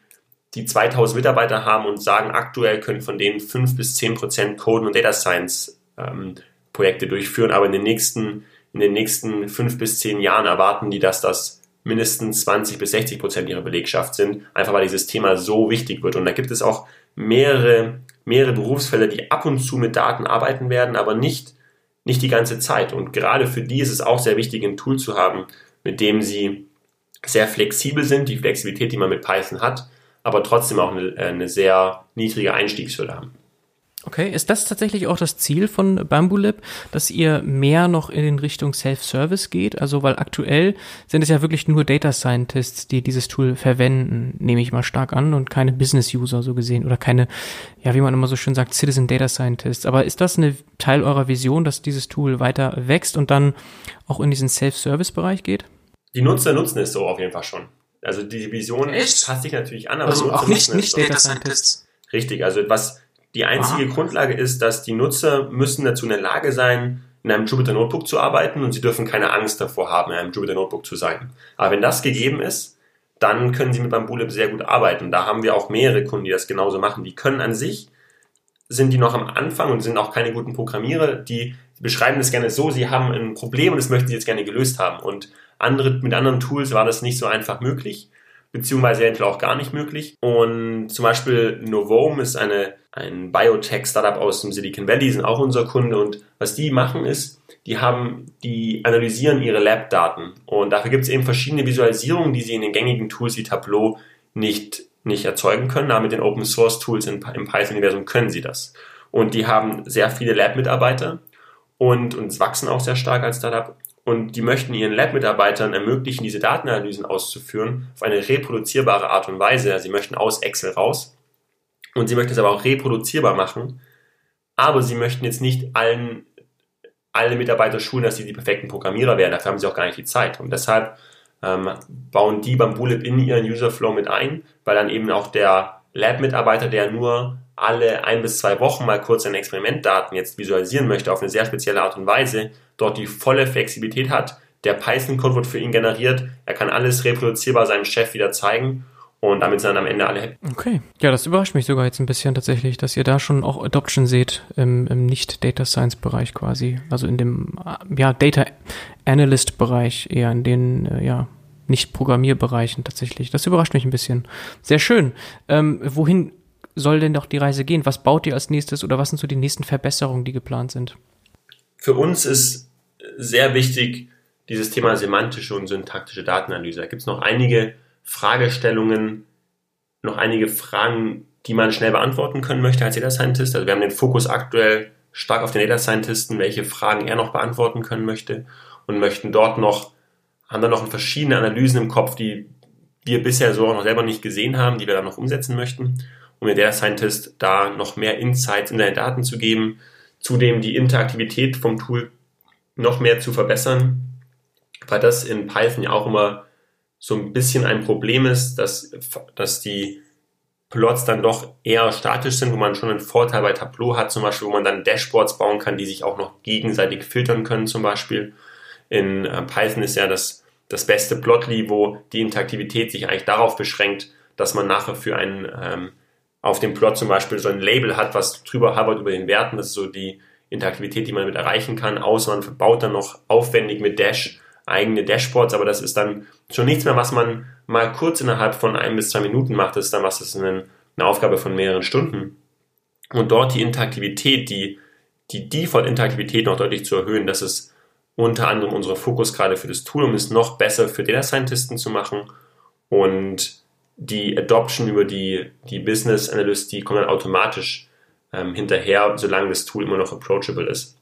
Speaker 2: die 2000 Mitarbeiter haben und sagen, aktuell können von denen 5 bis 10 Prozent Code und Data Science ähm, Projekte durchführen, aber in den nächsten, in den nächsten 5 bis 10 Jahren erwarten die, dass das mindestens 20 bis 60 Prozent ihrer Belegschaft sind, einfach weil dieses Thema so wichtig wird. Und da gibt es auch mehrere, mehrere Berufsfelder, die ab und zu mit Daten arbeiten werden, aber nicht nicht die ganze Zeit. Und gerade für die ist es auch sehr wichtig, ein Tool zu haben, mit dem sie sehr flexibel sind, die Flexibilität, die man mit Python hat, aber trotzdem auch eine, eine sehr niedrige Einstiegshürde haben.
Speaker 1: Okay, ist das tatsächlich auch das Ziel von Bambulib, dass ihr mehr noch in Richtung Self-Service geht? Also, weil aktuell sind es ja wirklich nur Data Scientists, die dieses Tool verwenden, nehme ich mal stark an, und keine Business-User so gesehen oder keine, ja, wie man immer so schön sagt, Citizen Data Scientists. Aber ist das eine Teil eurer Vision, dass dieses Tool weiter wächst und dann auch in diesen Self-Service-Bereich geht?
Speaker 2: Die Nutzer nutzen es so auf jeden Fall schon. Also die Vision
Speaker 1: Echt?
Speaker 2: passt sich natürlich an, aber
Speaker 1: also auch nicht, nicht Data Scientists.
Speaker 2: Richtig, also was die einzige Aha. Grundlage ist, dass die Nutzer müssen dazu in der Lage sein, in einem Jupyter Notebook zu arbeiten und sie dürfen keine Angst davor haben, in einem Jupyter Notebook zu sein. Aber wenn das gegeben ist, dann können sie mit Bambulib sehr gut arbeiten. Da haben wir auch mehrere Kunden, die das genauso machen. Die können an sich, sind die noch am Anfang und sind auch keine guten Programmierer, die beschreiben das gerne so, sie haben ein Problem und das möchten sie jetzt gerne gelöst haben. Und andere, mit anderen Tools war das nicht so einfach möglich beziehungsweise eventuell auch gar nicht möglich. Und zum Beispiel Novome ist eine, ein Biotech-Startup aus dem Silicon Valley, sind auch unser Kunde. Und was die machen ist, die haben, die analysieren ihre Lab-Daten. Und dafür gibt es eben verschiedene Visualisierungen, die sie in den gängigen Tools wie Tableau nicht, nicht erzeugen können. Aber mit den Open Source Tools im, Python-Universum können sie das. Und die haben sehr viele Lab-Mitarbeiter und, und wachsen auch sehr stark als Startup und die möchten ihren Lab-Mitarbeitern ermöglichen, diese Datenanalysen auszuführen auf eine reproduzierbare Art und Weise. Sie möchten aus Excel raus und sie möchten es aber auch reproduzierbar machen. Aber sie möchten jetzt nicht allen, alle Mitarbeiter schulen, dass sie die perfekten Programmierer werden. Dafür haben sie auch gar nicht die Zeit. Und deshalb ähm, bauen die beim Bullet in ihren Userflow mit ein, weil dann eben auch der Lab-Mitarbeiter, der nur alle ein bis zwei Wochen mal kurz seine Experimentdaten jetzt visualisieren möchte auf eine sehr spezielle Art und Weise, dort die volle Flexibilität hat. Der Python-Code wird für ihn generiert. Er kann alles reproduzierbar seinem Chef wieder zeigen. Und damit sind dann am Ende alle happy.
Speaker 1: Okay. Ja, das überrascht mich sogar jetzt ein bisschen tatsächlich, dass ihr da schon auch Adoption seht im, im Nicht-Data Science-Bereich quasi. Also in dem, ja, Data Analyst-Bereich eher in den, äh, ja, nicht-Programmierbereichen tatsächlich. Das überrascht mich ein bisschen. Sehr schön. Ähm, wohin soll denn doch die Reise gehen? Was baut ihr als nächstes oder was sind so die nächsten Verbesserungen, die geplant sind?
Speaker 2: Für uns ist sehr wichtig dieses Thema semantische und syntaktische Datenanalyse. Da gibt es noch einige Fragestellungen, noch einige Fragen, die man schnell beantworten können möchte als Data Scientist. Also wir haben den Fokus aktuell stark auf den Data Scientisten, welche Fragen er noch beantworten können möchte und möchten dort noch, haben dann noch verschiedene Analysen im Kopf, die wir bisher so auch noch selber nicht gesehen haben, die wir dann noch umsetzen möchten um der Data Scientist da noch mehr Insights in deine Daten zu geben, zudem die Interaktivität vom Tool noch mehr zu verbessern, weil das in Python ja auch immer so ein bisschen ein Problem ist, dass, dass die Plots dann doch eher statisch sind, wo man schon einen Vorteil bei Tableau hat, zum Beispiel, wo man dann Dashboards bauen kann, die sich auch noch gegenseitig filtern können, zum Beispiel. In äh, Python ist ja das, das beste Plotly, wo die Interaktivität sich eigentlich darauf beschränkt, dass man nachher für einen ähm, auf dem Plot zum Beispiel so ein Label hat, was drüber hovert über den Werten. Das ist so die Interaktivität, die man damit erreichen kann. Außer man baut dann noch aufwendig mit Dash eigene Dashboards, aber das ist dann schon nichts mehr, was man mal kurz innerhalb von ein bis zwei Minuten macht. Das ist dann was, das ist eine, eine Aufgabe von mehreren Stunden. Und dort die Interaktivität, die, die Default-Interaktivität noch deutlich zu erhöhen, das ist unter anderem unser Fokus gerade für das Tool, um es noch besser für Data Scientisten zu machen. Und die Adoption über die, die Business Analysts, die kommen dann automatisch ähm, hinterher, solange das Tool immer noch approachable ist.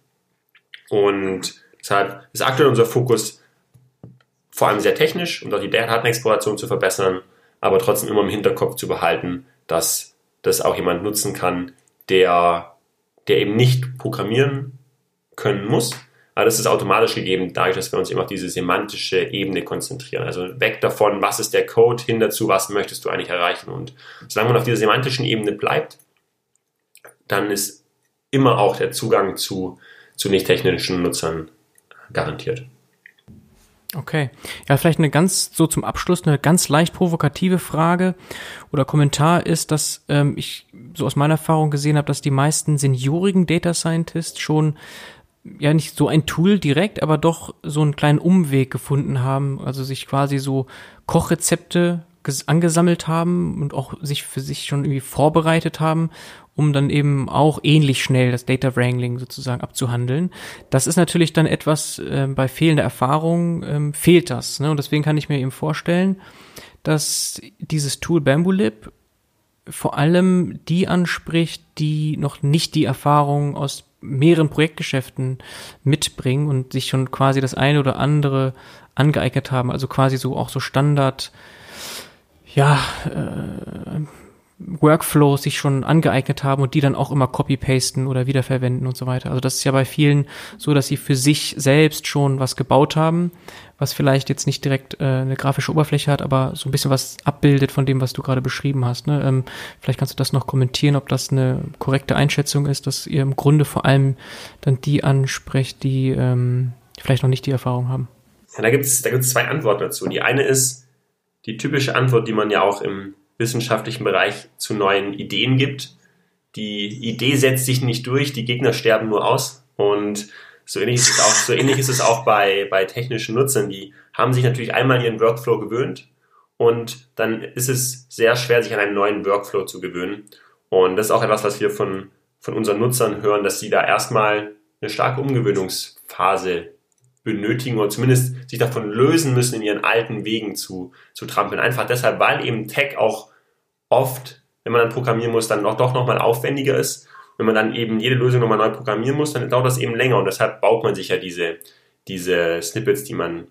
Speaker 2: Und deshalb ist aktuell unser Fokus vor allem sehr technisch, um dort die Datenexploration zu verbessern, aber trotzdem immer im Hinterkopf zu behalten, dass das auch jemand nutzen kann, der, der eben nicht programmieren können muss, aber das ist automatisch gegeben, dadurch, dass wir uns eben auf diese semantische Ebene konzentrieren. Also weg davon, was ist der Code, hin dazu, was möchtest du eigentlich erreichen. Und solange man auf dieser semantischen Ebene bleibt, dann ist immer auch der Zugang zu, zu nicht technischen Nutzern garantiert.
Speaker 1: Okay. Ja, vielleicht eine ganz, so zum Abschluss, eine ganz leicht provokative Frage oder Kommentar ist, dass ähm, ich so aus meiner Erfahrung gesehen habe, dass die meisten seniorigen Data Scientists schon ja nicht so ein Tool direkt, aber doch so einen kleinen Umweg gefunden haben, also sich quasi so Kochrezepte angesammelt haben und auch sich für sich schon irgendwie vorbereitet haben, um dann eben auch ähnlich schnell das Data Wrangling sozusagen abzuhandeln. Das ist natürlich dann etwas, äh, bei fehlender Erfahrung ähm, fehlt das. Ne? Und deswegen kann ich mir eben vorstellen, dass dieses Tool Bambulib vor allem die anspricht, die noch nicht die Erfahrung aus mehreren Projektgeschäften mitbringen und sich schon quasi das eine oder andere angeeignet haben. Also quasi so auch so Standard, ja, äh, Workflows sich schon angeeignet haben und die dann auch immer copy-pasten oder wiederverwenden und so weiter. Also das ist ja bei vielen so, dass sie für sich selbst schon was gebaut haben, was vielleicht jetzt nicht direkt äh, eine grafische Oberfläche hat, aber so ein bisschen was abbildet von dem, was du gerade beschrieben hast. Ne? Ähm, vielleicht kannst du das noch kommentieren, ob das eine korrekte Einschätzung ist, dass ihr im Grunde vor allem dann die ansprecht, die ähm, vielleicht noch nicht die Erfahrung haben.
Speaker 2: Ja, da gibt es da gibt's zwei Antworten dazu. Die eine ist die typische Antwort, die man ja auch im wissenschaftlichen Bereich zu neuen Ideen gibt. Die Idee setzt sich nicht durch, die Gegner sterben nur aus. Und so ähnlich ist es auch, so ähnlich ist es auch bei, bei technischen Nutzern. Die haben sich natürlich einmal ihren Workflow gewöhnt und dann ist es sehr schwer, sich an einen neuen Workflow zu gewöhnen. Und das ist auch etwas, was wir von, von unseren Nutzern hören, dass sie da erstmal eine starke Umgewöhnungsphase benötigen oder zumindest sich davon lösen müssen, in ihren alten Wegen zu, zu trampeln. Einfach deshalb, weil eben Tech auch oft, wenn man dann programmieren muss, dann noch, doch nochmal aufwendiger ist. Wenn man dann eben jede Lösung nochmal neu programmieren muss, dann dauert das eben länger und deshalb baut man sich ja diese, diese Snippets, die man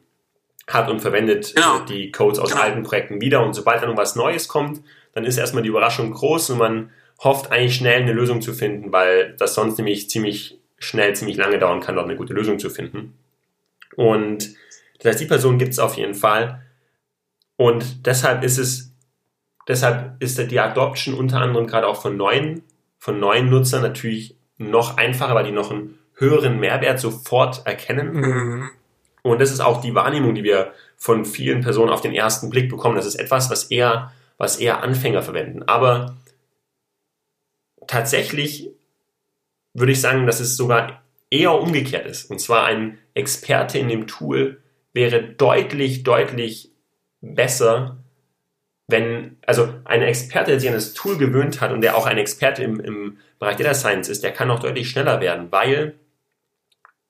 Speaker 2: hat und verwendet genau. die Codes aus genau. alten Projekten wieder und sobald dann was Neues kommt, dann ist erstmal die Überraschung groß und man hofft eigentlich schnell eine Lösung zu finden, weil das sonst nämlich ziemlich schnell, ziemlich lange dauern kann, dort eine gute Lösung zu finden. Und das heißt, die Person gibt es auf jeden Fall. Und deshalb ist es, deshalb ist die Adoption unter anderem gerade auch von neuen, von neuen Nutzern natürlich noch einfacher, weil die noch einen höheren Mehrwert sofort erkennen. Mhm. Und das ist auch die Wahrnehmung, die wir von vielen Personen auf den ersten Blick bekommen. Das ist etwas, was eher, was eher Anfänger verwenden. Aber tatsächlich würde ich sagen, dass es sogar eher umgekehrt ist. Und zwar ein Experte in dem Tool wäre deutlich, deutlich besser, wenn, also ein Experte, der sich an das Tool gewöhnt hat und der auch ein Experte im, im Bereich Data Science ist, der kann auch deutlich schneller werden, weil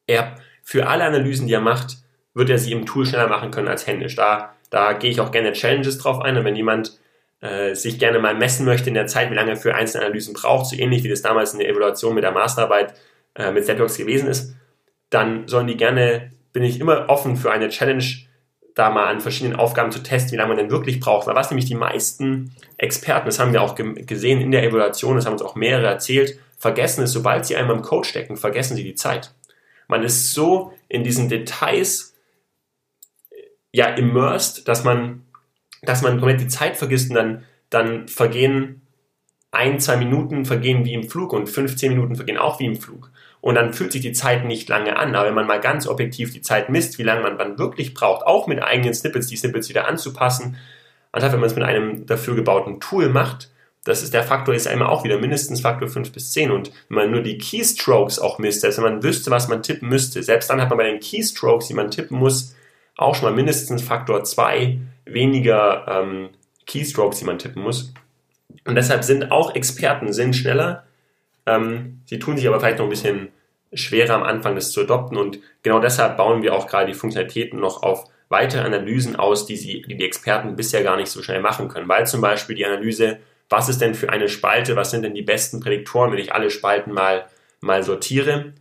Speaker 2: er für alle Analysen, die er macht, wird er sie im Tool schneller machen können als händisch. Da, da gehe ich auch gerne Challenges drauf ein und wenn jemand äh, sich gerne mal messen möchte in der Zeit, wie lange er für einzelne Analysen braucht, so ähnlich wie das damals in der Evaluation mit der Masterarbeit äh, mit Networks gewesen ist, dann sollen die gerne, bin ich immer offen für eine Challenge, da mal an verschiedenen Aufgaben zu testen, wie lange man denn wirklich braucht. Weil was nämlich die meisten Experten, das haben wir auch gesehen in der Evaluation, das haben uns auch mehrere erzählt, vergessen ist, sobald sie einmal im Code stecken, vergessen sie die Zeit. Man ist so in diesen Details ja immersed, dass man, dass man komplett die Zeit vergisst und dann, dann vergehen ein, zwei Minuten vergehen wie im Flug und 15 Minuten vergehen auch wie im Flug und dann fühlt sich die Zeit nicht lange an. Aber wenn man mal ganz objektiv die Zeit misst, wie lange man dann wirklich braucht, auch mit eigenen Snippets, die Snippets wieder anzupassen, anstatt wenn man es mit einem dafür gebauten Tool macht, das ist der Faktor ist ja immer auch wieder mindestens Faktor 5 bis 10 und wenn man nur die Keystrokes auch misst, selbst wenn man wüsste, was man tippen müsste, selbst dann hat man bei den Keystrokes, die man tippen muss, auch schon mal mindestens Faktor 2 weniger ähm, Keystrokes, die man tippen muss. Und deshalb sind auch Experten sind schneller, ähm, sie tun sich aber vielleicht noch ein bisschen schwerer am Anfang, das zu adopten. Und genau deshalb bauen wir auch gerade die Funktionalitäten noch auf weitere Analysen aus, die, sie, die die Experten bisher gar nicht so schnell machen können. Weil zum Beispiel die Analyse, was ist denn für eine Spalte, was sind denn die besten Prädiktoren, wenn ich alle Spalten mal, mal sortiere,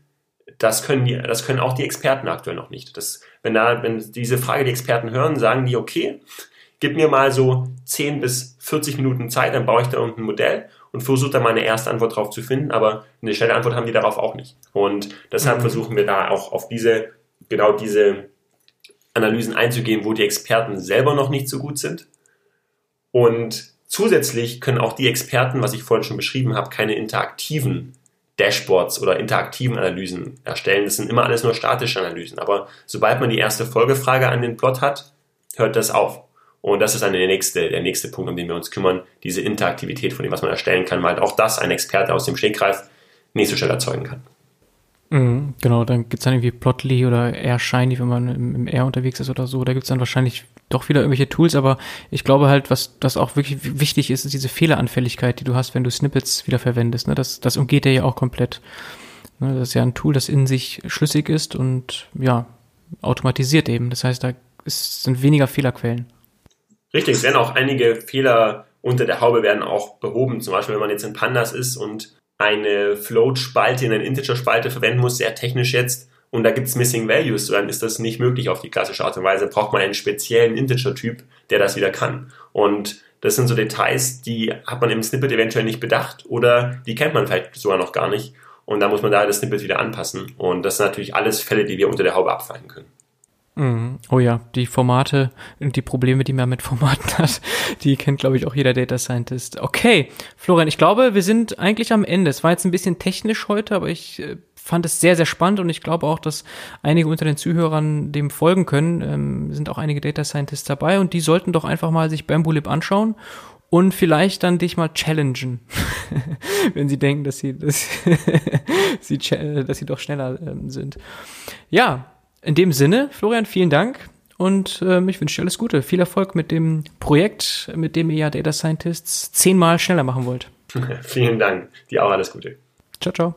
Speaker 2: das können, die, das können auch die Experten aktuell noch nicht. Das, wenn, da, wenn diese Frage die Experten hören, sagen die, okay, gib mir mal so 10 bis 40 Minuten Zeit, dann baue ich da irgendein Modell und versuche da mal eine erste Antwort drauf zu finden, aber eine schnelle Antwort haben die darauf auch nicht. Und deshalb mhm. versuchen wir da auch auf diese, genau diese Analysen einzugehen, wo die Experten selber noch nicht so gut sind. Und zusätzlich können auch die Experten, was ich vorhin schon beschrieben habe, keine interaktiven Dashboards oder interaktiven Analysen erstellen. Das sind immer alles nur statische Analysen. Aber sobald man die erste Folgefrage an den Plot hat, hört das auf. Und das ist dann der nächste, der nächste Punkt, um den wir uns kümmern, diese Interaktivität von dem, was man erstellen kann, weil auch das ein Experte aus dem Stegreif nicht so schnell erzeugen kann.
Speaker 1: Mhm, genau, dann gibt's dann irgendwie Plotly oder Air Shiny, wenn man im, im Air unterwegs ist oder so. Da gibt's dann wahrscheinlich doch wieder irgendwelche Tools, aber ich glaube halt, was das auch wirklich wichtig ist, ist diese Fehleranfälligkeit, die du hast, wenn du Snippets wieder verwendest. Ne? Das, das umgeht er ja auch komplett. Ne? Das ist ja ein Tool, das in sich schlüssig ist und ja, automatisiert eben. Das heißt, da ist, sind weniger Fehlerquellen.
Speaker 2: Richtig, es werden auch einige Fehler unter der Haube werden auch behoben. Zum Beispiel, wenn man jetzt in Pandas ist und eine Float-Spalte in eine Integer-Spalte verwenden muss, sehr technisch jetzt, und da gibt es Missing Values, dann ist das nicht möglich auf die klassische Art und Weise. Braucht man einen speziellen Integer-Typ, der das wieder kann. Und das sind so Details, die hat man im Snippet eventuell nicht bedacht oder die kennt man vielleicht sogar noch gar nicht. Und da muss man da das Snippet wieder anpassen. Und das sind natürlich alles Fälle, die wir unter der Haube abfallen können.
Speaker 1: Mhm. Oh ja, die Formate und die Probleme, die man mit Formaten hat, die kennt, glaube ich, auch jeder Data Scientist. Okay, Florian, ich glaube, wir sind eigentlich am Ende. Es war jetzt ein bisschen technisch heute, aber ich äh, fand es sehr, sehr spannend und ich glaube auch, dass einige unter den Zuhörern dem folgen können. Ähm, sind auch einige Data Scientists dabei und die sollten doch einfach mal sich Bamboo anschauen und vielleicht dann dich mal challengen, wenn sie denken, dass sie, dass sie, dass sie doch schneller ähm, sind. Ja, in dem Sinne, Florian, vielen Dank und ähm, ich wünsche dir alles Gute. Viel Erfolg mit dem Projekt, mit dem ihr ja Data Scientists zehnmal schneller machen wollt.
Speaker 2: vielen Dank. Dir auch alles Gute.
Speaker 1: Ciao, ciao.